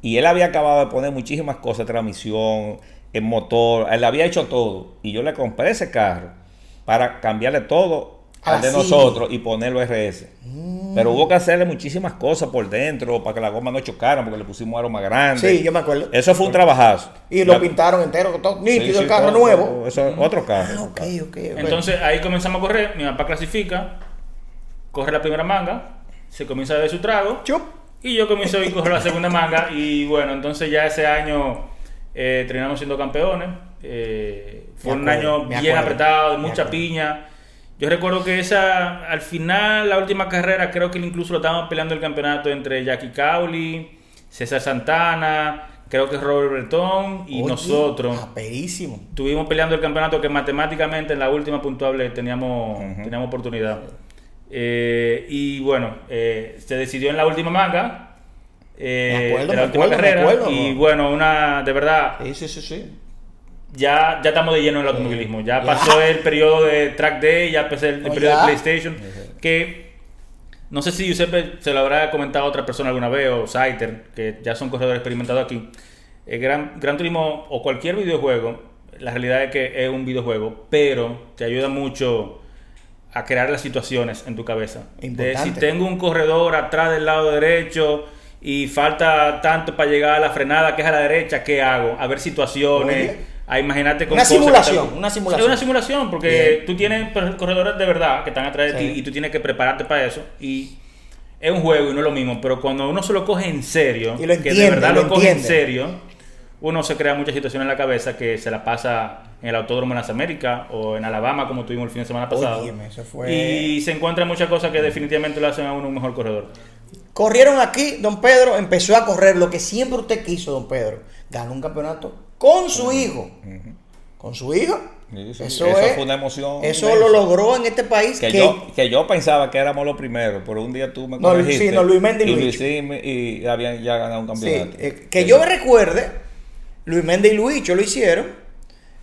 Y él había acabado de poner muchísimas cosas, transmisión, el motor, él había hecho todo. Y yo le compré ese carro para cambiarle todo Al de nosotros y ponerlo RS. Pero hubo que hacerle muchísimas cosas por dentro para que la goma no chocara, porque le pusimos aro más grande. Sí, yo me acuerdo. Eso fue un trabajazo. Y lo La- pintaron entero, todo nítido, sí, el carro todo, nuevo. todo, Eso es otro carro. Ah, ok, ok, ok. Entonces ahí comenzamos a correr, mi papá clasifica, corre la primera manga, se comienza a beber su trago Chup. y yo comienzo a correr la segunda manga y bueno, entonces ya ese año eh, terminamos siendo campeones. eh, fue un año bien apretado, de mucha piña. Yo recuerdo que esa, al final, la última carrera, creo que incluso lo estábamos peleando el campeonato entre Jackie Cowley, César Santana, creo que Robert Breton y Oye, nosotros. aperísimo. Estuvimos peleando el campeonato que matemáticamente en la última puntuable teníamos, teníamos oportunidad. Eh, y bueno, eh, se decidió en la última manga. eh, Me acuerdo, de la me última acuerdo, me carrera. acuerdo, y ¿no? bueno, una, de verdad, Sí, sí, sí, sí. Ya, ya estamos de lleno en el automovilismo. Ya, pasó el periodo de Track Day, ya empezó el, el Oh, periodo de PlayStation. Que no sé si Giuseppe se lo habrá comentado a otra persona alguna vez, o Saiter, que ya son corredores experimentados aquí. El Gran, Gran Turismo o cualquier videojuego, la realidad es que es un videojuego, pero te ayuda mucho a crear las situaciones en tu cabeza. De si tengo un corredor atrás del lado derecho y falta tanto para llegar a la frenada que es a la derecha, ¿qué hago? A ver situaciones. Oye. A imagínate con Una cosas simulación, están- una simulación. una simulación, porque Bien. tú tienes corredores de verdad que están atrás de Sí. ti y tú tienes que prepararte para eso. Y es un juego y no es lo mismo, pero cuando uno se lo coge en serio, Y lo que de entiende, verdad lo lo, coge en entiende. serio, uno se crea muchas situaciones en la cabeza que se la pasa en el Autódromo en las Américas o en Alabama, como tuvimos el fin de semana pasado. Óyeme, eso fue- Y se encuentran muchas cosas que definitivamente lo hacen a uno un mejor corredor. Corrieron aquí, don Pedro empezó a correr lo que siempre usted quiso, don Pedro. Ganó un campeonato con su hijo. Con su hijo. Sí, sí, Eso, eso es- fue una emoción Eso inmensa. lo logró en este país. Que, que- yo, que yo pensaba que éramos los primeros, pero un día tú me No, corregiste. sí, no, Luis Méndez y Luis. Y, y habían ya ganado un campeonato. eh, que yo me recuerde, Luis Méndez y Luicho lo hicieron.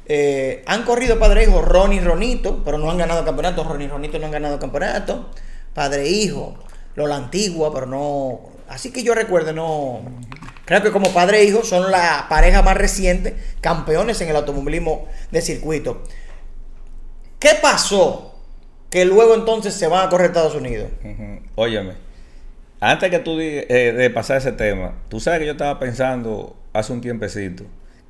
Eh, han corrido padre e hijo Ronnie y Ronito, pero no han ganado campeonato. Ronnie y Ronito no han ganado campeonato. Padre e hijo, Lola Antigua, pero no. Así que yo recuerdo, no. Creo que como padre e hijo son la pareja más reciente, campeones en el automovilismo de circuito. ¿Qué pasó? Que luego entonces se van a correr a Estados Unidos. Ujú. Óyeme, antes que tú di- eh, de pasar ese tema, tú sabes que yo estaba pensando hace un tiempecito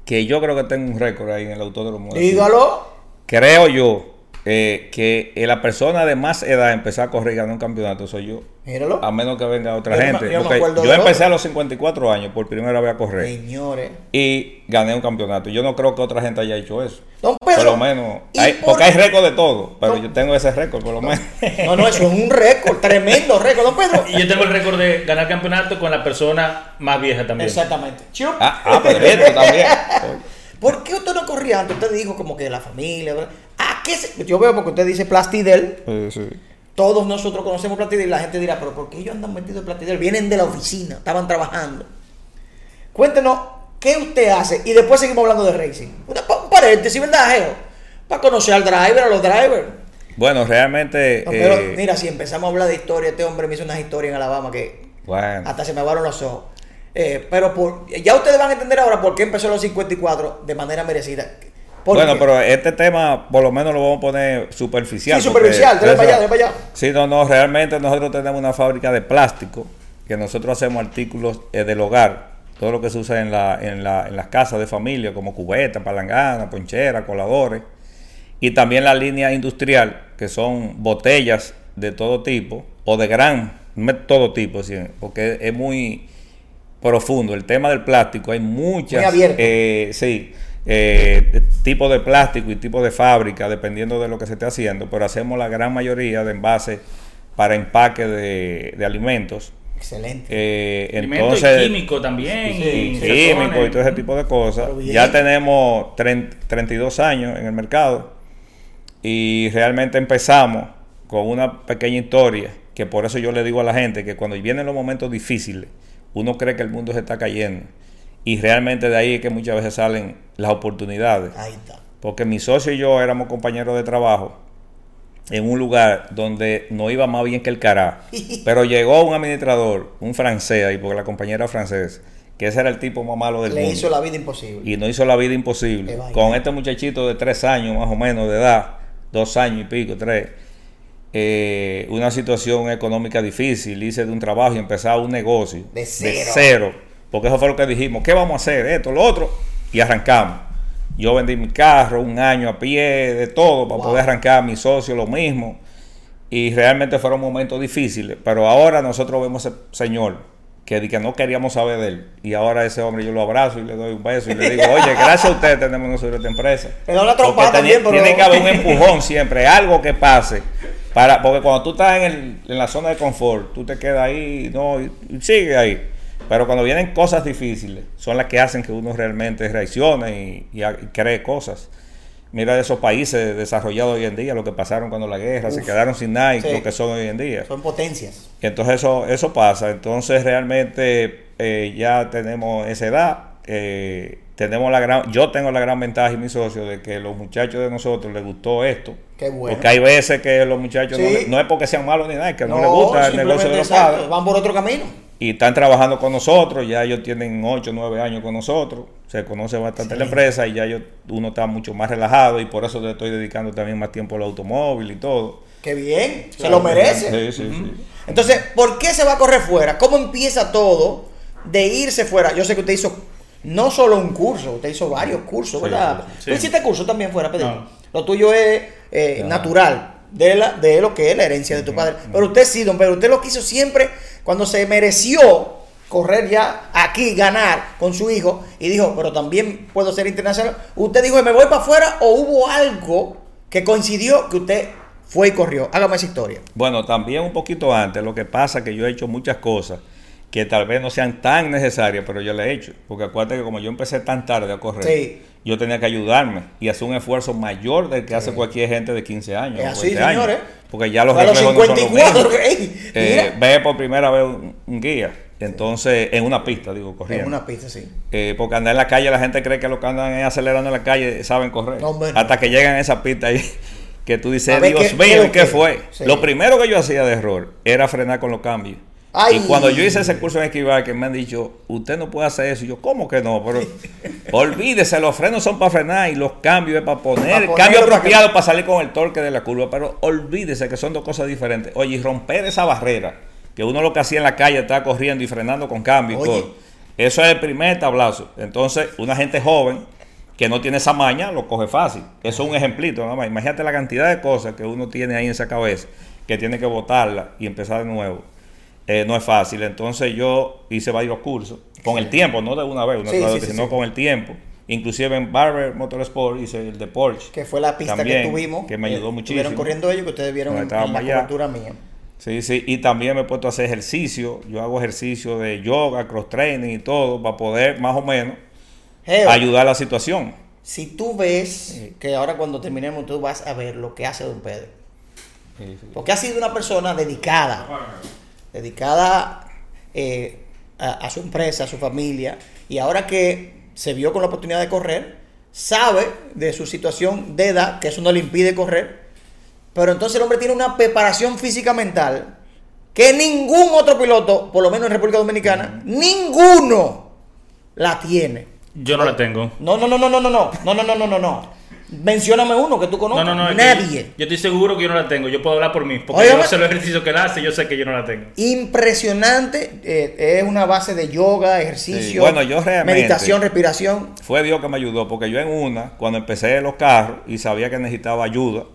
que yo creo que tengo un récord ahí en el autódromo. Dígalo. Creo yo eh, que eh, la persona de más edad empezar a correr y ganar un campeonato soy yo. Míralo. A menos que venga otra Yo me- gente. yo me de empecé otro. a los 54 años por primera vez a correr. Señores. y gané un campeonato. Yo no creo que otra gente haya hecho eso. Don Pedro, por lo menos. ¿y hay- por- porque hay récord de todo, pero No. yo tengo ese récord, por lo menos. No, no, eso es un récord, [laughs] tremendo récord, don Pedro. Y yo tengo el récord de ganar campeonato con la persona más vieja también. Exactamente. Chup. ah, ah, pero esto también. [laughs] ¿Por qué usted no corría antes? Usted dijo como que la familia. ¿verdad? ¿A qué se- Yo veo porque usted dice Plastidel. Sí, sí. Todos nosotros conocemos Plastidel y la gente dirá, pero ¿por qué ellos andan metidos en Plastidel? Vienen de la oficina, estaban trabajando. Cuéntenos, ¿qué usted hace? Y después seguimos hablando de racing. Una, un paréntesis, ¿verdad, Geo? Para conocer al driver, a los drivers. Bueno, realmente. No, pero eh, mira, si empezamos a hablar de historia, este hombre me hizo unas historias en Alabama que bueno, hasta se me aguaron los ojos. Eh, pero por, ya ustedes van a entender ahora por qué empezó los 54 de manera merecida. ¿Por bueno, qué? pero este tema por lo menos lo vamos a poner superficial. Sí, superficial, dale para allá, dale para allá. Sí, no, no, realmente nosotros tenemos una fábrica de plástico que nosotros hacemos artículos eh, del hogar, todo lo que se usa en, la, en, la, en las casas de familia, como cubetas, palanganas, poncheras, coladores, y también la línea industrial, que son botellas de todo tipo, o de gran, todo tipo, sí, porque es muy profundo. El tema del plástico, hay muchas, Muy abierto. eh, sí, eh, tipos de plástico y tipo de fábrica, dependiendo de lo que se esté haciendo, pero hacemos la gran mayoría de envases para empaque de, de alimentos. Excelente. Eh, Alimento entonces, y químico también. Sí, y químico y todo ese tipo de cosas. Ya tenemos 30 32 años en el mercado y realmente empezamos con una pequeña historia que por eso yo le digo a la gente que cuando vienen los momentos difíciles uno cree que el mundo se está cayendo y realmente de ahí es que muchas veces salen las oportunidades. Ahí está. Porque mi socio y yo éramos compañeros de trabajo en un lugar donde no iba más bien que el cará. [laughs] Pero llegó un administrador, un francés ahí, porque la compañera era francés, que ese era el tipo más malo del Le mundo. hizo la vida imposible. Y nos hizo la vida imposible. Con este muchachito de tres años más o menos de edad, dos años y pico, tres, eh, una situación económica difícil, hice de un trabajo y empezaba un negocio. De cero. cero. Porque eso fue lo que dijimos, ¿qué vamos a hacer? Esto, lo otro. Y arrancamos. Yo vendí mi carro un año a pie, de todo, para Wow. poder arrancar. Mi socio lo mismo. Y realmente fueron momentos difíciles. Pero ahora nosotros vemos ese señor que, que no queríamos saber de él. Y ahora ese hombre yo lo abrazo y le doy un beso y le digo, oye, gracias a usted tenemos nosotros esta empresa. Una Porque trompada también, pero- Tiene que haber un empujón siempre, algo que pase. Para, porque cuando tú estás en, el- en la zona de confort, tú te quedas ahí no, y, y sigue ahí. Pero cuando vienen cosas difíciles, son las que hacen que uno realmente reaccione y, y ha- y cree cosas. Mira esos países desarrollados hoy en día, lo que pasaron cuando la guerra, se quedaron sin nada y Sí. lo que son hoy en día. Son potencias. Entonces eso, eso pasa. Entonces realmente eh, ya tenemos esa edad. eh, tenemos la gran, yo tengo la gran ventaja y mi socio de que los muchachos de nosotros les gustó esto. Qué bueno. Porque hay veces que los muchachos no, le- no es porque sean malos ni nada, es que no, les gusta el negocio de los exacto, padres. Van por otro camino. Y están trabajando con nosotros, ya ellos tienen 8, 9 años con nosotros, se conoce bastante la empresa y ya yo, uno está mucho más relajado y por eso le estoy dedicando también más tiempo al automóvil y todo. Qué bien. Se lo merece. Sí, sí, sí. Entonces, ¿por qué se va a correr fuera? ¿Cómo empieza todo de irse fuera? Yo sé que usted hizo no solo un curso, usted hizo varios cursos, ¿verdad? sí, ¿Tú hiciste curso también fuera, Pedro? No. Lo tuyo es eh, natural, de, la, de lo que es la herencia de tu padre. Pero usted sí, don Pedro, usted lo quiso siempre cuando se mereció correr ya aquí, ganar con su hijo, y dijo, pero también puedo ser internacional. Usted dijo, me voy para afuera, o hubo algo que coincidió que usted fue y corrió. Hágame esa historia. Bueno, también un poquito antes, lo que pasa es que yo he hecho muchas cosas que tal vez no sean tan necesarias, pero yo las he hecho. Porque acuérdate que como yo empecé tan tarde a correr, Sí. yo tenía que ayudarme y hacer un esfuerzo mayor del que hace cualquier gente de 15 años. Es así, 20 años. señores. Porque ya los a los reflejos no son los 54, mismos. ey, Eh, ve por primera vez un, un guía. Entonces, en una pista, digo, corriendo. En una pista, sí. Eh, porque andar en la calle, la gente cree que los que andan acelerando en la calle saben correr. No. Hasta que llegan a esa pista ahí, [laughs] que tú dices, Dios ¿qué- qué mío, es ¿y lo qué fue? Sí. Lo primero que yo hacía de error era frenar con los cambios. Ay. Y cuando yo hice ese curso en esquivar, que me han dicho, usted no puede hacer eso. Y yo, ¿cómo que no? Pero [laughs] olvídese, los frenos son para frenar y los cambios es para poner, Para ponerlo cambio para apropiado para salir con el torque de la curva. Pero olvídese que son dos cosas diferentes. Oye, y romper esa barrera, que uno lo que hacía en la calle estaba corriendo y frenando con cambio y Oye. todo. Eso es el primer tablazo. Entonces, una gente joven que no tiene esa maña lo coge fácil. Eso es un ejemplito, nada más. Imagínate la cantidad de cosas que uno tiene ahí en esa cabeza, que tiene que botarla y empezar de nuevo. Eh, no es fácil. Entonces yo hice varios cursos, con el tiempo, no de una vez, una Sí, tras sí, otra, sí, sino sí. con el tiempo. Inclusive en Barber Motorsport hice el de Porsche. Que fue la pista También, que tuvimos. que me ayudó eh, muchísimo. Estuvieron corriendo ellos que ustedes vieron en, en la allá. cobertura mía. Sí, sí, y también me he puesto a hacer ejercicio. Yo hago ejercicio de yoga, cross training y todo, para poder más o menos Geo, ayudar a la situación. si tú ves que ahora cuando terminemos tú vas a ver lo que hace don Pedro. Porque ha sido una persona dedicada. Dedicada eh, a, a su empresa, a su familia. Y ahora que se vio con la oportunidad de correr, sabe de su situación de edad, que eso no le impide correr. Pero entonces el hombre tiene una preparación física mental que ningún otro piloto, por lo menos en República Dominicana, ninguno la tiene. Yo no la tengo. No, no, no, no, no, no, no, no, no, no, no, no. Mencióname uno que tú No, conozcas. no, no. es que Nadie. Yo, yo estoy seguro que yo no la tengo. Yo puedo hablar por mí. Porque Óigame. yo sé los ejercicios que él hace. Yo sé que yo no la tengo. Impresionante. eh, es una base de yoga, ejercicio, Sí, bueno, yo realmente- meditación, respiración. Fue Dios que me ayudó, porque yo en una, cuando empecé los carros y sabía que necesitaba ayuda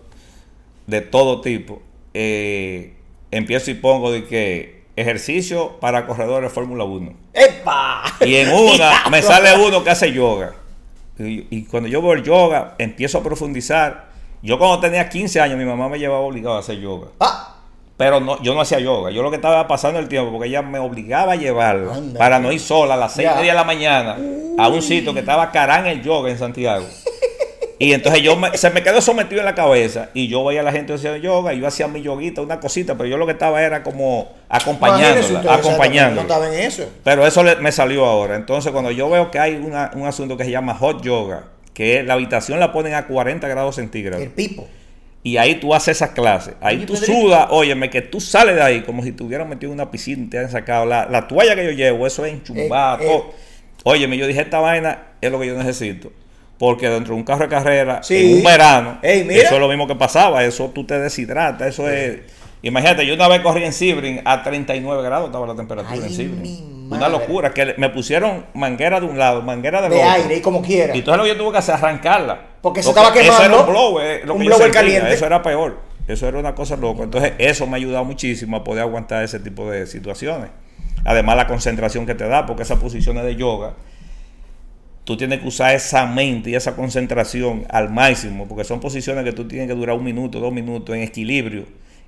de todo tipo, eh, empiezo y pongo de que ejercicio para corredores de Fórmula 1. ¡Epa! Y en una [laughs] me sale uno que hace yoga. Y, y cuando yo veo el yoga, empiezo a profundizar. Yo cuando tenía 15 años, mi mamá me llevaba obligado a hacer yoga. Ah, Pero no, yo no hacía yoga. Yo lo que estaba pasando el tiempo, porque ella me obligaba a llevarla Anda. para no ir sola a las seis Ya. y media de la mañana a un sitio que estaba Carán el yoga en Santiago. Y entonces yo me- se me quedó sometido en la cabeza y yo veía a la gente haciendo yoga y yo hacía mi yoguita, una cosita, pero yo lo que estaba era como acompañándola, exactamente, No acompañándola. estaba en eso. Pero eso le- me salió ahora. Entonces, cuando yo veo que hay una- un asunto que se llama hot yoga, que la habitación la ponen a 40 grados centígrados, El pipo. y ahí tú haces esas clases, ahí tú sudas, óyeme, que tú sales de ahí como si te hubieran metido en una piscina y te han sacado la, la toalla que yo llevo, eso es enchumbado. Eh, eh. Óyeme, yo dije, esta vaina es lo que yo necesito. Porque dentro de un carro de carrera, Sí. en un verano, Ey, eso es lo mismo que pasaba, eso tú te deshidratas, eso es... Imagínate, yo una vez corrí en Sibrin a 39 grados, estaba la temperatura Ay, en Sibrin. Una locura, que me pusieron manguera de un lado, manguera del De otro. aire y como quiera. Y entonces lo que yo tuve que hacer arrancarla. Porque se estaba Eso era quemando. un blower, lo Un que blower caliente. Eso era peor. Eso era una cosa loca. Entonces, eso me ha ayudado muchísimo a poder aguantar ese tipo de situaciones. Además, la concentración que te da, porque esas posiciones de yoga, tú tienes que usar esa mente y esa concentración al máximo, porque son posiciones que tú tienes que durar un minuto, dos minutos en equilibrio.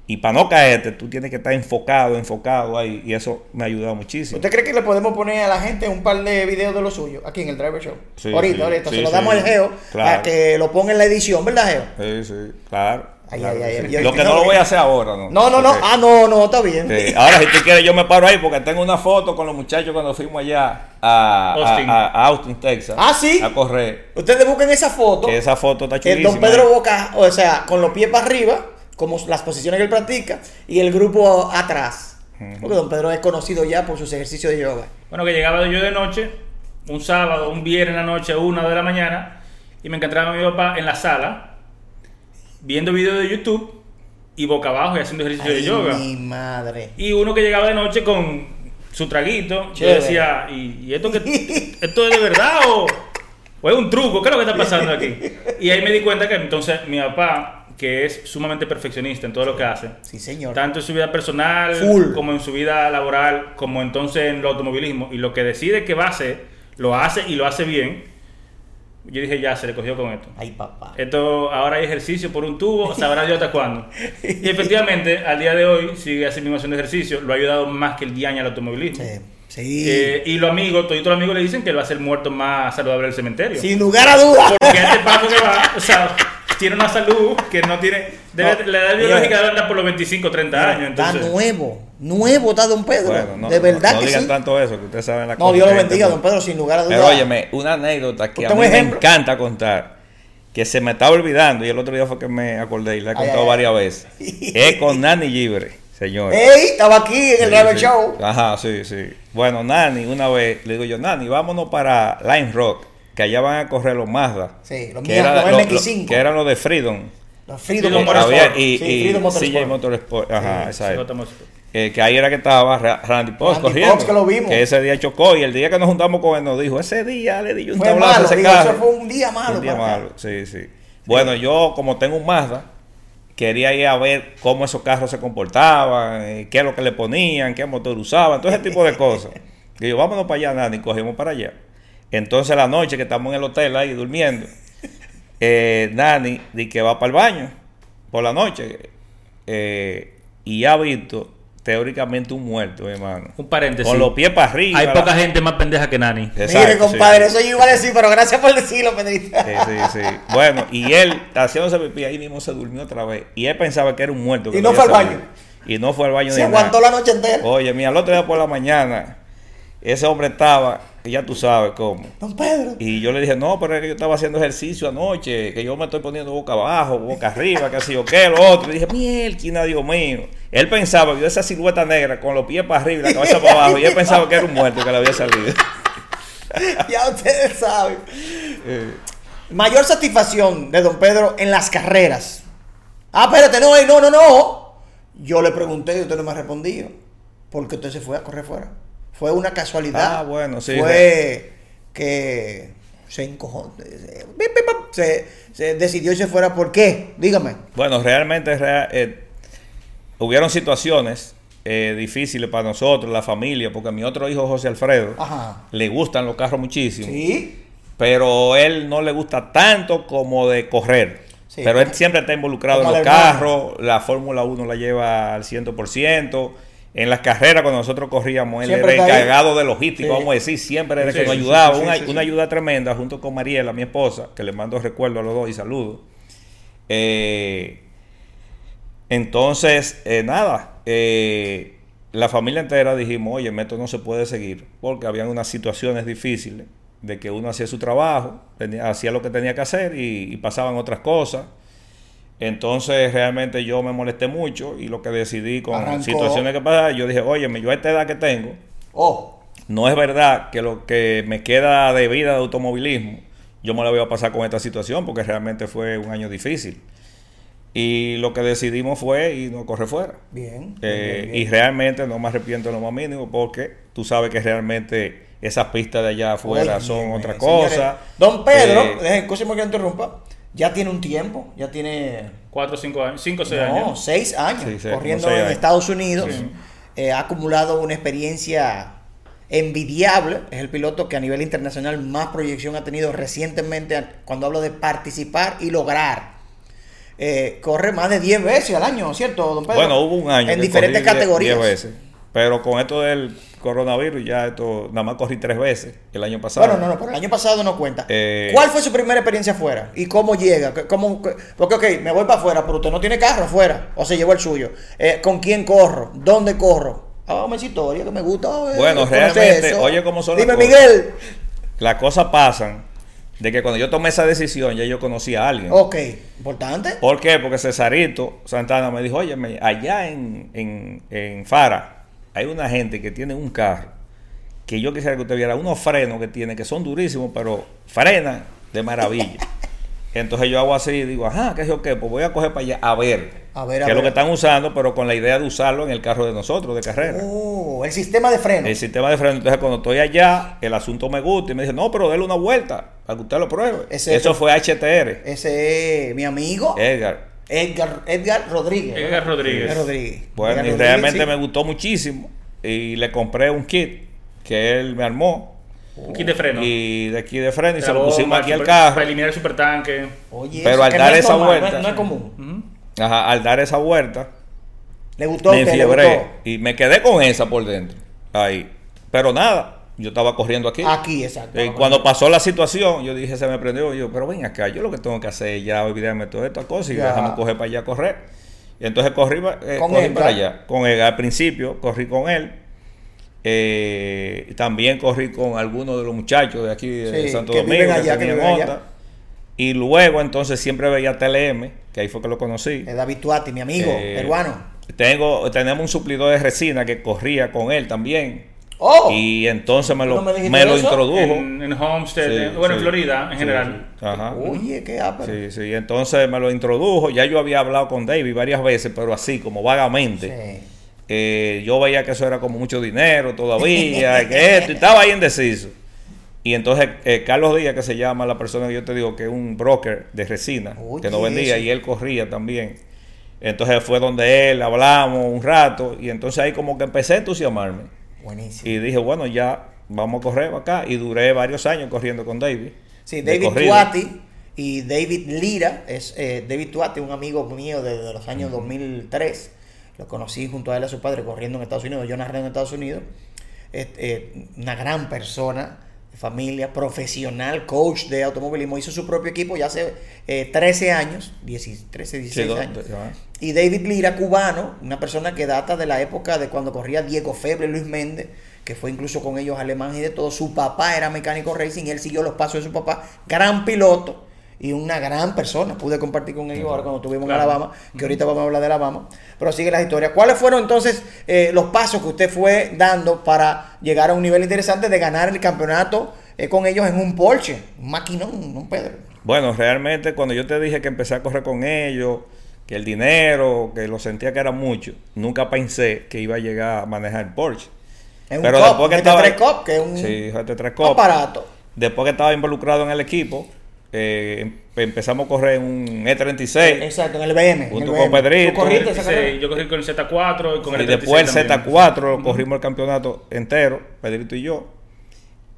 Y para no caerte, tú tienes que estar enfocado, enfocado ahí. Y eso me ha ayudado muchísimo. ¿Usted cree que le podemos poner a la gente un par de videos de lo suyo aquí en el Driver Show? Sí, ahorita, sí, ahorita. sí, se lo damos al Geo Claro. para que lo ponga en la edición, ¿verdad, Geo? Sí, sí, claro. Ay, claro ay, que ay, sí. yo- lo que no lo voy a hacer ahora, ¿no? No, no, no. Ah, no, no, está bien. Sí, Ahora, si tú quieres, yo me paro ahí porque tengo una foto con los muchachos cuando fuimos allá a Austin. a, a Austin, Texas. Ah, ¿sí? A correr. Ustedes busquen esa foto. Que esa foto está chulísima. Don Pedro Boca, o sea, con los pies para arriba, como las posiciones que él practica, y el grupo atrás. Porque Don Pedro es conocido ya por sus ejercicios de yoga. Bueno, que llegaba yo de noche, un sábado, un viernes en la noche, una de la mañana, y me encontraba mi papá en la sala, viendo videos de YouTube y boca abajo y haciendo ejercicio de yoga. mi madre. Y uno que llegaba de noche con su traguito, yo decía, ¿y, y esto, que, [laughs] esto es de verdad o, o es un truco? ¿Qué es lo que está pasando aquí? [laughs] Y ahí me di cuenta que entonces mi papá, que es sumamente perfeccionista en todo lo que hace, Sí, señor. tanto en su vida personal Full. como en su vida laboral, como entonces en el automovilismo, y lo que decide que va a hacer, lo hace y lo hace bien. Yo dije, ya, se le cogió con esto. Ay, papá. Esto ahora hay ejercicio por un tubo, sabrá Dios hasta cuándo. [laughs] Y efectivamente, al día de hoy sigue así mismo haciendo ejercicio, lo ha ayudado más que el diaño al automovilismo. Sí. sí. Eh, y los amigos, todos los amigos le dicen que él va a ser muerto más saludable del cementerio. Sin lugar a dudas. Porque este paso que va, o sea, tiene una salud que no tiene. debe- No, la edad biológica debe andar por los 25, 30 años. Está Entonces, nuevo. Nuevo está Don Pedro. Bueno, no, de verdad no, no que digan sí. tanto eso, que ustedes saben la No, Dios lo bendiga, Don Pedro, sin lugar a dudas. Pero óyeme, una anécdota que a mí me encanta contar, que se me estaba olvidando y el otro día fue que me acordé y la he Ay, contado ay, ay. varias veces. es con Nani Gibre, señor. ¡Ey! Estaba aquí en el Sí, Driver sí. Show. Ajá, sí, sí. Bueno, Nani, una vez le digo yo, Nani, vámonos para Line Rock, que allá van a correr los Mazda. Sí, los que, míos, era- los lo- MX5. lo- que eran los de Freedom. Los Freedom Motorsport. Y, Sí, y Freedom Motorsport. CJ Motorsport. Ajá, sí, Eh, que ahí era que estaba Ra- Randy Post corriendo. Que lo vimos. Que ese día chocó y el día que nos juntamos con él nos dijo, ese día le di un Fue tablazo a malo, ese digo, carro. eso fue un día malo. Un día acá. malo, sí, sí. Bueno, yo como tengo un Mazda, quería ir a ver cómo esos carros se comportaban, eh, qué es lo que le ponían, qué motor usaban, todo ese tipo de cosas. [laughs] Y yo, vámonos para allá, Nani, cogimos para allá. Entonces la noche que estamos en el hotel ahí durmiendo, eh, Nani di que va para el baño por la noche eh, y ha visto teóricamente un muerto, mi hermano. Un paréntesis. Con los pies para arriba. Hay la- poca gente más pendeja que Nani. Exacto, Mire, sí. compadre, eso yo iba a decir, pero gracias por decirlo, Pedrito. Sí, sí, sí. Bueno, y él haciéndose pipí ahí mismo se durmió otra vez. Y él pensaba que era un muerto. que Y no fue al baño. Y no fue al baño Se ni aguantó nada. la noche entera. Oye, mira, el otro día por la mañana, ese hombre estaba, que ya tú sabes cómo. Don Pedro. Y yo le dije, no, pero es que yo estaba haciendo ejercicio anoche, que yo me estoy poniendo boca abajo, boca arriba, que así o qué, lo otro. Y dije, mielquina, Dios mío. Él pensaba, vio esa silueta negra con los pies para arriba y la cabeza para abajo, y él pensaba que era un muerto que le había salido. [laughs] ya ustedes saben. Eh, Mayor satisfacción de Don Pedro en las carreras. Ah, espérate, no, no, no, no. Yo le pregunté y usted no me ha respondido. Porque usted se fue a correr fuera. Fue una casualidad. Ah, bueno, sí. Fue que se encojó. Se, se- se decidió irse fuera. ¿Por qué? Dígame. Bueno, realmente rea- eh, hubieron situaciones eh, difíciles para nosotros, la familia, porque a mi otro hijo, José Alfredo, Ajá. le gustan los carros muchísimo, Sí. pero él no le gusta tanto como de correr. Sí. Pero él siempre está involucrado Como en los carros, la Fórmula 1 la lleva al 100%. En las carreras, cuando nosotros corríamos, él era encargado de logística, Sí. vamos a decir, siempre era Sí, que nos ayudaba. sí, una, una ayuda tremenda junto con Mariela, mi esposa, que le mando recuerdo a los dos y saludos. Eh, entonces, eh, nada, eh, la familia entera dijimos, oye, esto no se puede seguir, porque habían unas situaciones difíciles de que uno hacía su trabajo, hacía lo que tenía que hacer y, y pasaban otras cosas. Entonces realmente yo me molesté mucho y lo que decidí con Arrancó. situaciones que pasaban, yo dije, oye, yo a esta edad que tengo, Oh. no es verdad que lo que me queda de vida de automovilismo, yo me la voy a pasar con esta situación porque realmente fue un año difícil. Y lo que decidimos fue irnos a correr fuera. Bien. Eh, bien, bien. y realmente no me arrepiento en lo más mínimo porque tú sabes que realmente esas pistas de allá afuera son otra señores. cosa. Don Pedro, Eh, escúcheme que interrumpa. Ya tiene un tiempo, ya tiene 4 o 5 años, 5 o 6 no, años. seis años Sí, sí, corriendo seis en años. Estados Unidos. Sí. Eh, ha acumulado una experiencia envidiable. Es el piloto que a nivel internacional más proyección ha tenido recientemente cuando hablo de participar y lograr eh, corre más de 10 veces al año, ¿cierto, don Pedro? Bueno, hubo un año. En que diferentes categorías. diez veces. Pero con esto del coronavirus, ya esto, nada más corrí tres veces el año pasado. Bueno, no, no, pero el año pasado no cuenta. Eh, ¿Cuál fue su primera experiencia afuera? ¿Y cómo llega? ¿Qué- ¿Cómo, porque, ok, me voy para afuera, pero usted no tiene carro afuera. O se llevó el suyo. Eh, ¿Con quién corro? ¿Dónde corro? Hágame esa historia que me gusta. eh, Bueno, realmente, eso. oye, ¿cómo son Dime, las cosas. Miguel. Las cosas pasan de que cuando yo tomé esa decisión, ya yo conocí a alguien. Ok, importante. ¿Por qué? Porque Cesarito Santana me dijo, oye, allá en, en, en Fara hay una gente que tiene un carro que yo quisiera que usted viera unos frenos que tiene que son durísimos, pero frenan de maravilla. [laughs] Entonces yo hago así y digo, ajá, ¿qué es yo qué? Pues voy a coger para allá a ver, A ver, a qué es lo que están usando, pero con la idea de usarlo en el carro de nosotros, de carrera. Oh, el sistema de freno. El sistema de freno. Entonces, cuando estoy allá, el asunto me gusta y me dice, no, pero déle una vuelta para que usted lo pruebe. Ese- Eso fue HTR, Ese es mi amigo Edgar. Edgar, Edgar Rodríguez. Edgar Rodríguez. Edgar Rodríguez. Bueno, Edgar y Rodríguez, realmente sí. me gustó muchísimo. Y le compré un kit que él me armó. Un kit de freno. Y de aquí de freno y se lo pusimos aquí al carro. Para eliminar el supertanque. Oye, Pero al dar no es esa normal, vuelta- No, no es común. Ajá, al dar esa vuelta, Le gustó me enfiebré. Y me quedé con esa por dentro. Ahí. Pero nada, yo estaba corriendo aquí. Aquí, exacto. Y cuando pasó la situación, yo dije, se me prendió. Yo, pero ven acá, yo lo que tengo que hacer es ya olvidarme de todas estas cosas y Ya. déjame coger para allá a correr. Y entonces corrí, eh, Con corrí él, para allá. Con él, al principio corrí con él. Eh, también corrí con algunos de los muchachos de aquí de Sí, Santo que Domingo viven allá, que tenían viven allá. Y luego entonces siempre veía TLM, que ahí fue que lo conocí. Es David Tuati, mi amigo, Eh, peruano. Tengo, tenemos un suplidor de resina que corría con él también. Oh, Y entonces me lo, ¿No me lo introdujo. En, en Homestead, Sí, en- bueno, en Florida en sí, general. sí. Ajá. oye, qué ápero. Sí, sí, entonces me lo introdujo. Ya yo había hablado con David varias veces, pero así, como vagamente. Sí. Eh, yo veía que eso era como mucho dinero todavía, [laughs] que esto, y estaba ahí indeciso. Y entonces eh, Carlos Díaz, que se llama la persona que yo te digo que es un broker de resina, Oye, que no vendía y él corría también. Entonces fue donde él, hablamos un rato y entonces ahí como que empecé a entusiasmarme. Buenísimo. Y dije, bueno, ya vamos a correr acá. Y duré varios años corriendo con David. Sí, David. Tuati y David Lira, es eh, David Tuati, un amigo mío desde los años 2003. Lo conocí junto a él y a su padre corriendo en Estados Unidos. Yo narré en Estados Unidos. Este, eh, una gran persona, familia, profesional, coach de automovilismo. Hizo su propio equipo ya hace eh, 13 años, 10 13, 16 Sí, ¿no? años. Y David Lira, cubano, una persona que data de la época de cuando corría Diego Feble, Luis Méndez, que fue incluso con ellos alemán y de todo. Su papá era mecánico racing y él siguió los pasos de su papá. Gran piloto y una gran persona. Pude compartir con ellos ahora cuando estuvimos Claro. en Alabama, que ahorita vamos a hablar de Alabama. Pero sigue las historias. ¿Cuáles fueron entonces eh, los pasos que usted fue dando para llegar a un nivel interesante de ganar el campeonato eh, con ellos en un Porsche? Un maquinón, un Pedro. Bueno, realmente cuando yo te dije que empecé a correr con ellos, que el dinero, que lo sentía que era mucho, nunca pensé que iba a llegar a manejar el Porsche. En Pero un después Cup, que GT3 estaba- Cup, que es un Sí, GT3 Cup. aparato. Después que estaba involucrado en el equipo, eh, em- empezamos a correr en un E36 Exacto, en el BM. Junto el con. Pedrito. Yo corrí con el Z4 y con el y después el 36 también. Z4 lo corrimos el campeonato entero, Pedrito y yo.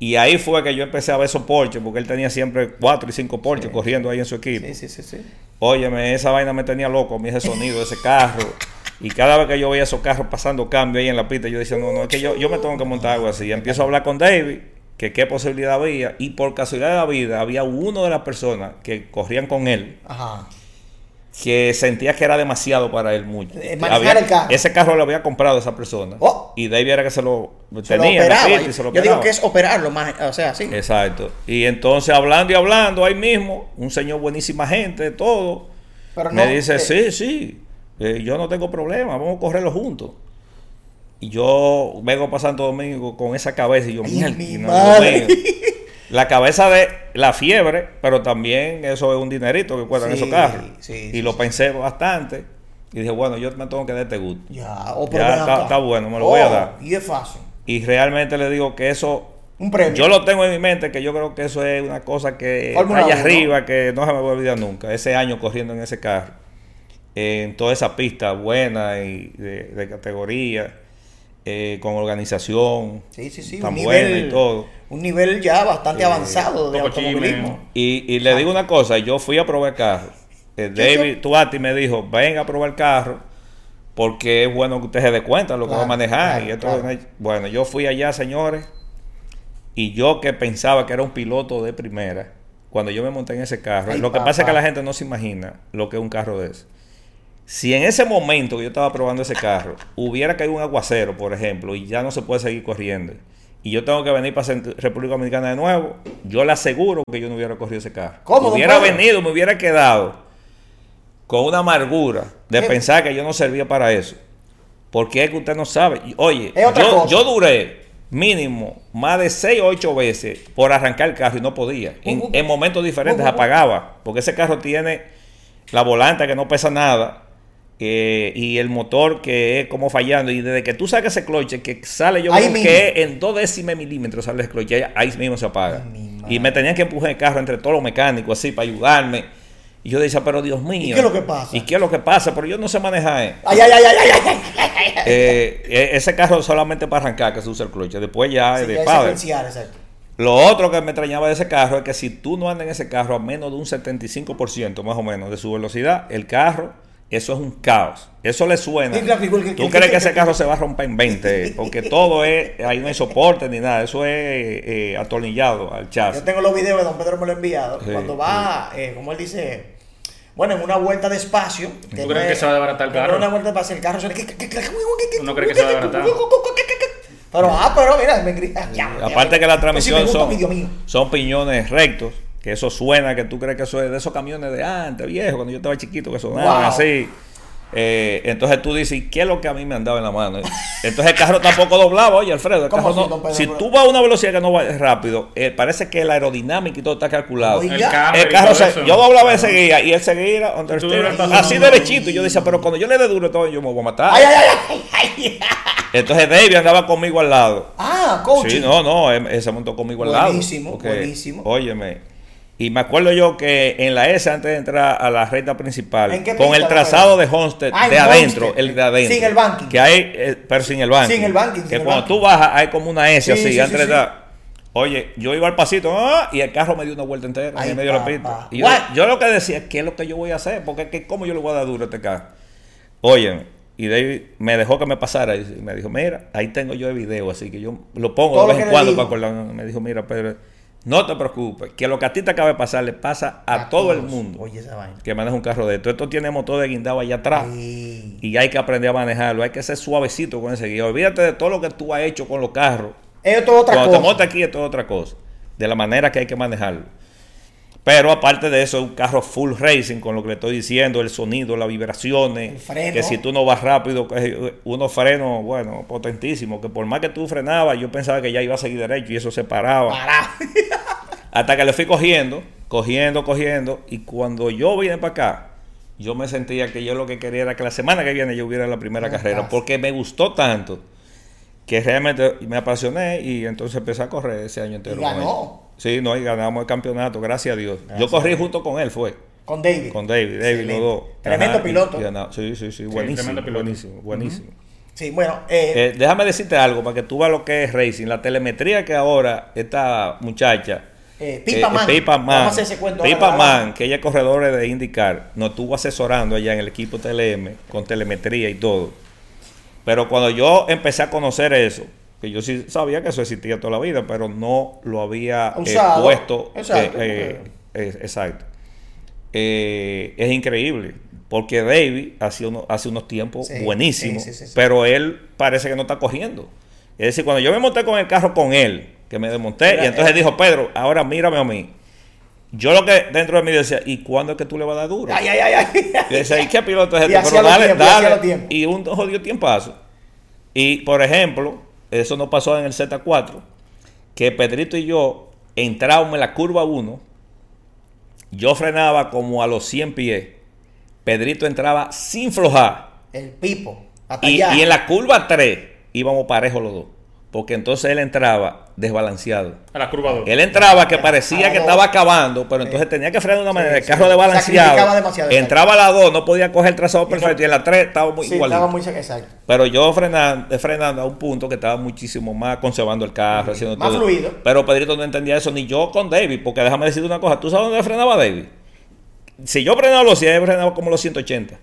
Y ahí fue que yo empecé a ver esos Porsche, porque él tenía siempre cuatro y cinco Porsche corriendo ahí en su equipo. Sí, sí, sí, sí. Óyeme, esa vaina me tenía loco, a mí ese sonido ese carro. Y cada vez que yo veía esos carros pasando cambio ahí en la pista, yo decía, no, no, es que yo, yo me tengo que montar algo así. Y empiezo a hablar con David, que qué posibilidad había. Y por casualidad de la vida, había uno de las personas que corrían con él, Ajá. que sentía que era demasiado para él mucho. Eh, manejar el carro. Ese carro lo había comprado esa persona. Oh. Y David era que se lo Se tenía operaba. Yo, y se lo yo digo que es operarlo más, o sea, sí. Exacto. Y entonces hablando y hablando ahí mismo, un señor buenísima gente, todo. Pero me no, dice, eh, sí, sí, eh, yo no tengo problema, vamos a correrlo juntos. Y yo vengo para Santo Domingo con esa cabeza y yo, Ay, mi Dios madre. mío". [laughs] La cabeza de la fiebre, pero también eso es un dinerito que cuestan Sí, esos carros. sí, y sí, lo pensé bastante. Y dije, bueno, yo me tengo que dar este gusto. Ya, o pero Ya está- bueno, me lo voy a Oh, dar. Y es fácil. Y realmente le digo que eso Un premio. yo lo tengo en mi mente, que yo creo que eso es una cosa que allá uno. arriba, que no se me va a olvidar nunca. Ese año corriendo en ese carro, en toda esa pista buena y de, de categoría, eh, con organización, Sí, sí, sí. tan un buena nivel, y todo. Un nivel ya bastante avanzado de automovilismo. Y, y le digo una cosa, yo fui a probar carro eh, David. Tuati me dijo, venga a probar el carro, porque es bueno que usted se dé cuenta de lo que va a manejar. claro, y esto, claro. Bueno, yo fui allá, señores, y yo que pensaba que era un piloto de primera, cuando yo me monté en ese carro, Ay, lo que pasa es que la gente no se imagina lo que es un carro de ese. Si en ese momento que yo estaba probando ese carro hubiera caído un aguacero, por ejemplo, y ya no se puede seguir corriendo, y yo tengo que venir para República Dominicana de nuevo, yo le aseguro que yo no hubiera corrido ese carro. ¿Cómo, Hubiera venido, me hubiera quedado con una amargura de pensar que yo no servía para eso. Porque es que usted no sabe. Oye, yo, duré mínimo más de 6 o 8 veces por arrancar el carro y no podía. En, en momentos diferentes apagaba. Porque ese carro tiene la volante que no pesa nada. Eh, y el motor que es como fallando. Y desde que tú sacas ese cloche, que sale yo creo que en dos décimas milímetros sale el cloche, ahí, mismo se apaga. Ay, y me tenían que empujar el carro entre todos los mecánicos así para ayudarme. Y yo decía, pero Dios mío. ¿Y qué es lo que pasa? ¿Y qué es lo que pasa? Pero yo no sé manejar. eh. Ay, ay, ay, ay, ay, ay. Eh, eh, ese carro solamente para arrancar que se usa el cloche. Después ya Sí, es de ya padre. exacto. Lo otro que me extrañaba de ese carro es que si tú no andas en ese carro a menos de un 75% más o menos de su velocidad, el carro, eso es un caos. Eso le suena. Sí, claro, igual que- tú que- crees que- que ese que- carro se va a romper en 20, porque todo es, ahí no hay soporte ni nada, eso es eh, atornillado al Yo chasis. tengo los videos de Don Pedro me lo ha enviado. Sí, cuando va, eh, como él dice, bueno, en una vuelta de espacio. ¿Tú crees que se va a desbaratar el carro? es una vuelta de espacio, el carro suena. ¿Tú no crees que se va a desbaratar? Pero, ah, pero mira, me grita. Aparte que la Pues transmisión son piñones rectos, que eso suena, que tú crees que eso es de esos camiones de antes, viejo, cuando yo estaba chiquito, que sonaban Wow. así. Eh, entonces tú dices, ¿y ¿qué es lo que a mí me andaba en la mano? Entonces el carro tampoco doblaba, oye Alfredo, el ¿Cómo carro no- don Pedro? si tú vas a una velocidad que no va rápido, eh, parece que la aerodinámica y todo está calculado. El carro, El se, yo doblaba y seguía y él seguía así no, no, derechito y yo decía pero cuando yo le dé duro todo yo me voy a matar Ay, ay, ay, ay, ay. entonces David andaba conmigo al lado Ah, coach. Sí, no, no, él, él se montó conmigo al lado. Buenísimo, buenísimo. Óyeme. Y me acuerdo yo que en la S, antes de entrar a la recta principal, ¿En qué con el trazado de Homestead Ah, de adentro, Homestead. el de adentro. Sin el banking. Que hay, eh, pero sin el banking. Sin el banking, Que cuando banking. tú bajas, hay como una S Sí, así, sí, antes sí, de Oye, yo iba al pasito ¡ah! y el carro me dio una vuelta entera Ay, en medio de la pista. Y yo, lo que decía, ¿qué es lo que yo voy a hacer? Porque ¿qué- ¿cómo yo le voy a dar duro a este carro? Oye, y David me dejó que me pasara y me dijo, mira, ahí tengo yo el video, así que yo lo pongo Todo de vez que en cuando para acordarme. Me dijo, mira, Pedro, no te preocupes, que lo que a ti te acaba de pasar le pasa a, todo el mundo Oye, esa vaina. que maneja un carro de esto. Esto tiene motor de guindado allá atrás. Ay. Y hay que aprender a manejarlo. Hay que ser suavecito con ese guía. Olvídate de todo lo que tú has hecho con los carros. Esto es otra Cuando te cosa. montas aquí, esto es otra cosa. De la manera que hay que manejarlo. Pero aparte de eso, es un carro full racing, con lo que le estoy diciendo, el sonido, las vibraciones. El freno. Que si tú no vas rápido, unos frenos, bueno, potentísimos. Que por más que tú frenabas, yo pensaba que ya iba a seguir derecho y eso se paraba. Pará. [laughs] Hasta que le fui cogiendo, cogiendo, cogiendo. Y cuando yo vine para acá, yo me sentía que yo lo que quería era que la semana que viene yo hubiera la primera carrera. Porque me gustó tanto que realmente me apasioné y entonces empecé a correr ese año entero. Y ganó. Sí, no, y ganamos el campeonato, gracias a Dios. Gracias yo corrí junto con él, fue. Con David. Con David, David, los dos. Tremendo Ajá, piloto. y sí, sí, sí, buenísimo. tremendo piloto. Buenísimo, buenísimo. Sí, bueno, eh, Eh, déjame decirte algo para que tú veas lo que es racing. La telemetría que ahora esta muchacha, Eh, Pipa eh, Man. Pipa Vamos a Man, hacer ese cuento Pipa Man, que ella es corredora de IndyCar, nos estuvo asesorando allá en el equipo TLM con telemetría y todo. Pero cuando yo empecé a conocer eso, que yo sí sabía que eso existía toda la vida, pero no lo había eh, Usado. puesto. Exacto. eh, eh, eh, exacto. Eh, es increíble. Porque David hace, uno- hace unos tiempos Sí, buenísimos, sí, sí, pero él parece que no está corriendo. Es decir, cuando yo me monté con el carro con él, que me desmonté, Era- y entonces era- dijo, Pedro, ahora mírame a mí. Yo lo que dentro de mí decía, ¿y cuándo es que tú le vas a dar duro? ay, ay, ay, ay. Y decía, ¿y qué piloto es [laughs] Y este? Pero dale, y los dale. tiempos. Y un jodido tiempazo. Y, por ejemplo, eso nos pasó en el Z4, que Pedrito y yo entrábamos en la curva 1, yo frenaba como a los 100 pies, Pedrito entraba sin flojar, El Pipo. Hasta y, allá. y en la curva 3 íbamos parejos los dos, porque entonces él entraba desbalanceado. A la curva 2. Él entraba que parecía que estaba acabando, pero entonces tenía que frenar de una manera. el sí. carro desbalanceado. Entraba a la 2, no podía coger el trazado perfecto. Y en la 3 estaba muy Sí, igualito. estaba muy exacto. Pero yo frenando, frenando a un punto que estaba muchísimo más conservando el carro, haciendo Más todo. fluido. Pero Pedrito no entendía eso, ni yo con David, porque déjame decirte una cosa. ¿Tú sabes dónde frenaba David? si yo frenaba los 100, he frenado como los 180.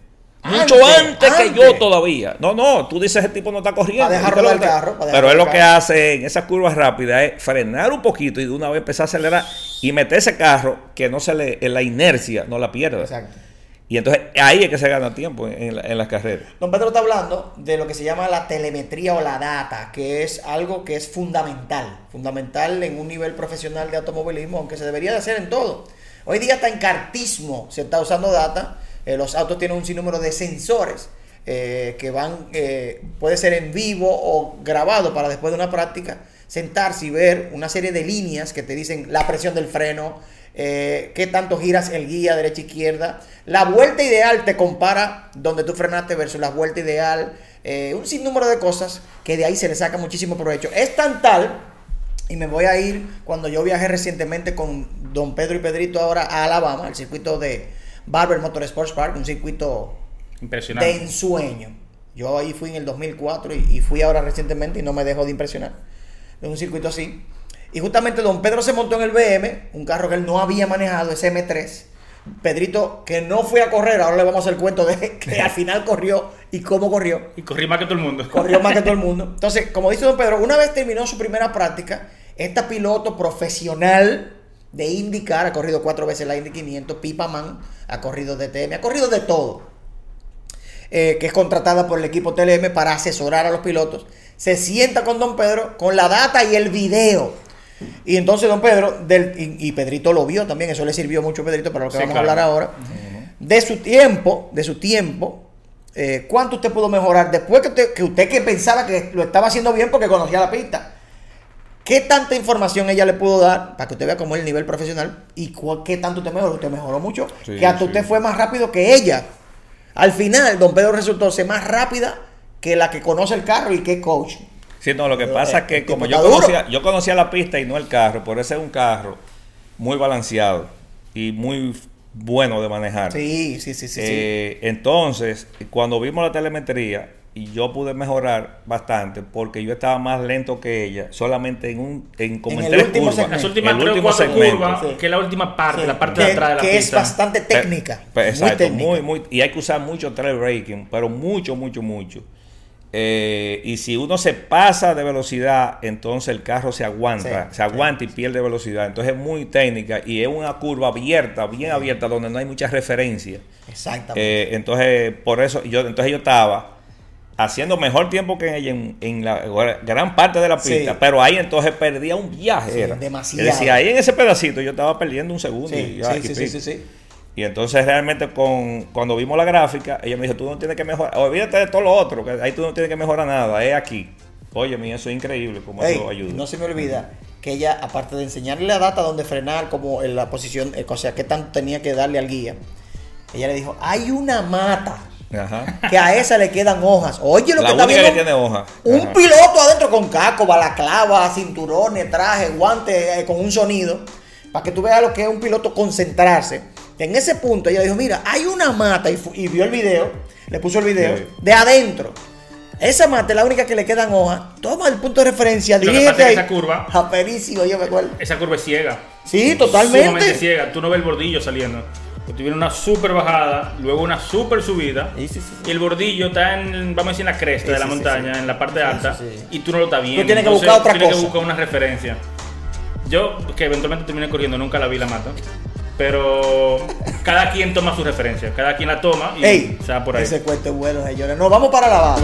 Antes, Mucho antes, que yo todavía. No, no, tú dices ese tipo no está corriendo. Pa' dejar ¿Qué es lo rodar que el está- carro, Pero él lo el que hace en esas curvas rápidas es frenar un poquito y de una vez empezar a acelerar y meter ese carro que no se le, en la inercia no la pierda. Exacto. Y entonces ahí es que se gana tiempo en, en la- en las carreras. Don Pedro está hablando de lo que se llama la telemetría o la data, que es algo que es fundamental, fundamental en un nivel profesional de automovilismo, aunque se debería de hacer en todo. Hoy día hasta en cartismo se está usando data, eh, los autos tienen un sinnúmero de sensores eh, que van, eh, puede ser en vivo o grabado para después de una práctica, sentarse y ver una serie de líneas que te dicen la presión del freno, qué tanto giras el guía derecha izquierda. La vuelta ideal te compara donde tú frenaste versus la vuelta ideal. un sinnúmero de cosas que de ahí se le saca muchísimo provecho. Es tan tal, y me voy a ir cuando yo viajé recientemente con don Pedro y Pedrito ahora a Alabama, al circuito de Barber Motorsports Park, un circuito Impresionante. de ensueño. Yo ahí fui en el 2004 y, y fui ahora recientemente y no me dejó de impresionar. Es un circuito así. Y justamente don Pedro se montó en el BM, un carro que él no había manejado, ese M3. Pedrito, que no fue a correr, ahora le vamos a hacer el cuento de [laughs] que al final corrió y cómo corrió. Y corrí más que todo el mundo. Corrió más que todo el [laughs] mundo. Entonces, como dice don Pedro, una vez terminó su primera práctica, esta piloto profesional de IndyCar, ha corrido cuatro veces la Indy 500, Pipa Man, ha corrido DTM, ha corrido de todo, eh, que es contratada por el equipo TLM para asesorar a los pilotos, se sienta con don Pedro con la data y el video. Y entonces don Pedro, del, y, y Pedrito lo vio también, eso le sirvió mucho a Pedrito para lo que Sí, vamos claro. a hablar ahora, de su tiempo, de su tiempo, eh, cuánto usted pudo mejorar después que usted, que usted que pensaba que lo estaba haciendo bien porque conocía la pista. ¿Qué tanta información ella le pudo dar para que usted vea cómo es el nivel profesional y cu- qué tanto usted mejoró? Usted mejoró mucho, Sí, que hasta sí. usted fue más rápido que ella. Al final, don Pedro resultó ser más rápida que la que conoce el carro y que es coach. Sí, no, lo que Pero, pasa eh, es que el como yo conocía, yo conocía la pista y no el carro, por eso es un carro muy balanceado y muy bueno de manejar. Sí, sí, sí, sí. sí. Eh, Entonces, cuando vimos la telemetría, y yo pude mejorar bastante porque yo estaba más lento que ella, solamente en un en como En en, el tres último curvas. Las El últimas tres o último cuatro segmento. curvas, Sí. que es la última parte, Sí, la parte que, de atrás de la que pista. es bastante Pe- técnica. pe- muy exacto, técnica. muy, muy, y hay que usar mucho trail braking, pero mucho, mucho, mucho. Eh, y si uno se pasa de velocidad, entonces el carro se aguanta, Sí, se aguanta y pierde velocidad. Entonces es muy técnica y es una curva abierta, bien abierta, donde no hay mucha referencia. Exactamente. Eh, entonces, por eso, yo, entonces yo estaba haciendo mejor tiempo que ella en, en la gran parte de la pista, Sí. pero ahí entonces perdía un viaje. Sí, era. demasiado. Es decir, ahí en ese pedacito yo estaba perdiendo un segundo. sí, y, sí, sí, sí. Y entonces realmente con, cuando vimos la gráfica, ella me dijo, tú no tienes que mejorar, olvídate de todo lo otro, que ahí tú no tienes que mejorar nada, es aquí. Oye, mi eso es increíble, como Ey, eso ayuda. no se me olvida que ella, aparte de enseñarle la data donde frenar, como en la posición, eh, o sea, qué tanto tenía que darle al guía, ella le dijo, hay una mata Ajá. que a esa le quedan hojas. Oye, lo La que está viendo que tiene hoja. un Ajá. piloto adentro con casco, balaclava, cinturones, traje, guantes, eh, con un sonido, para que tú veas lo que es un piloto concentrarse. En ese punto ella dijo, mira, hay una mata, y, vio el video, le puso el video, Sí. de adentro. Esa mata es la única que le quedan hojas. Toma el punto de referencia, Lo que dirígete pasa es ahí. que esa curva- Aperísimo, yo me acuerdo. Esa curva es ciega. Sí, Sumamente totalmente. ciega. Tú no ves el bordillo saliendo. Tú viene una super bajada, luego una super subida. Sí, sí, sí, sí. Y el bordillo está en, vamos a decir, en la cresta de la montaña, en la parte alta. Y tú no lo estás viendo. tienes que Entonces, buscar otra tienes cosa. que buscar una referencia. Yo, que eventualmente terminé corriendo, nunca la vi la mata. Pero cada quien toma su referencia. Cada quien la toma y Ey, se va por ahí. ese cuento es bueno, señores. Nos vamos para Lavado.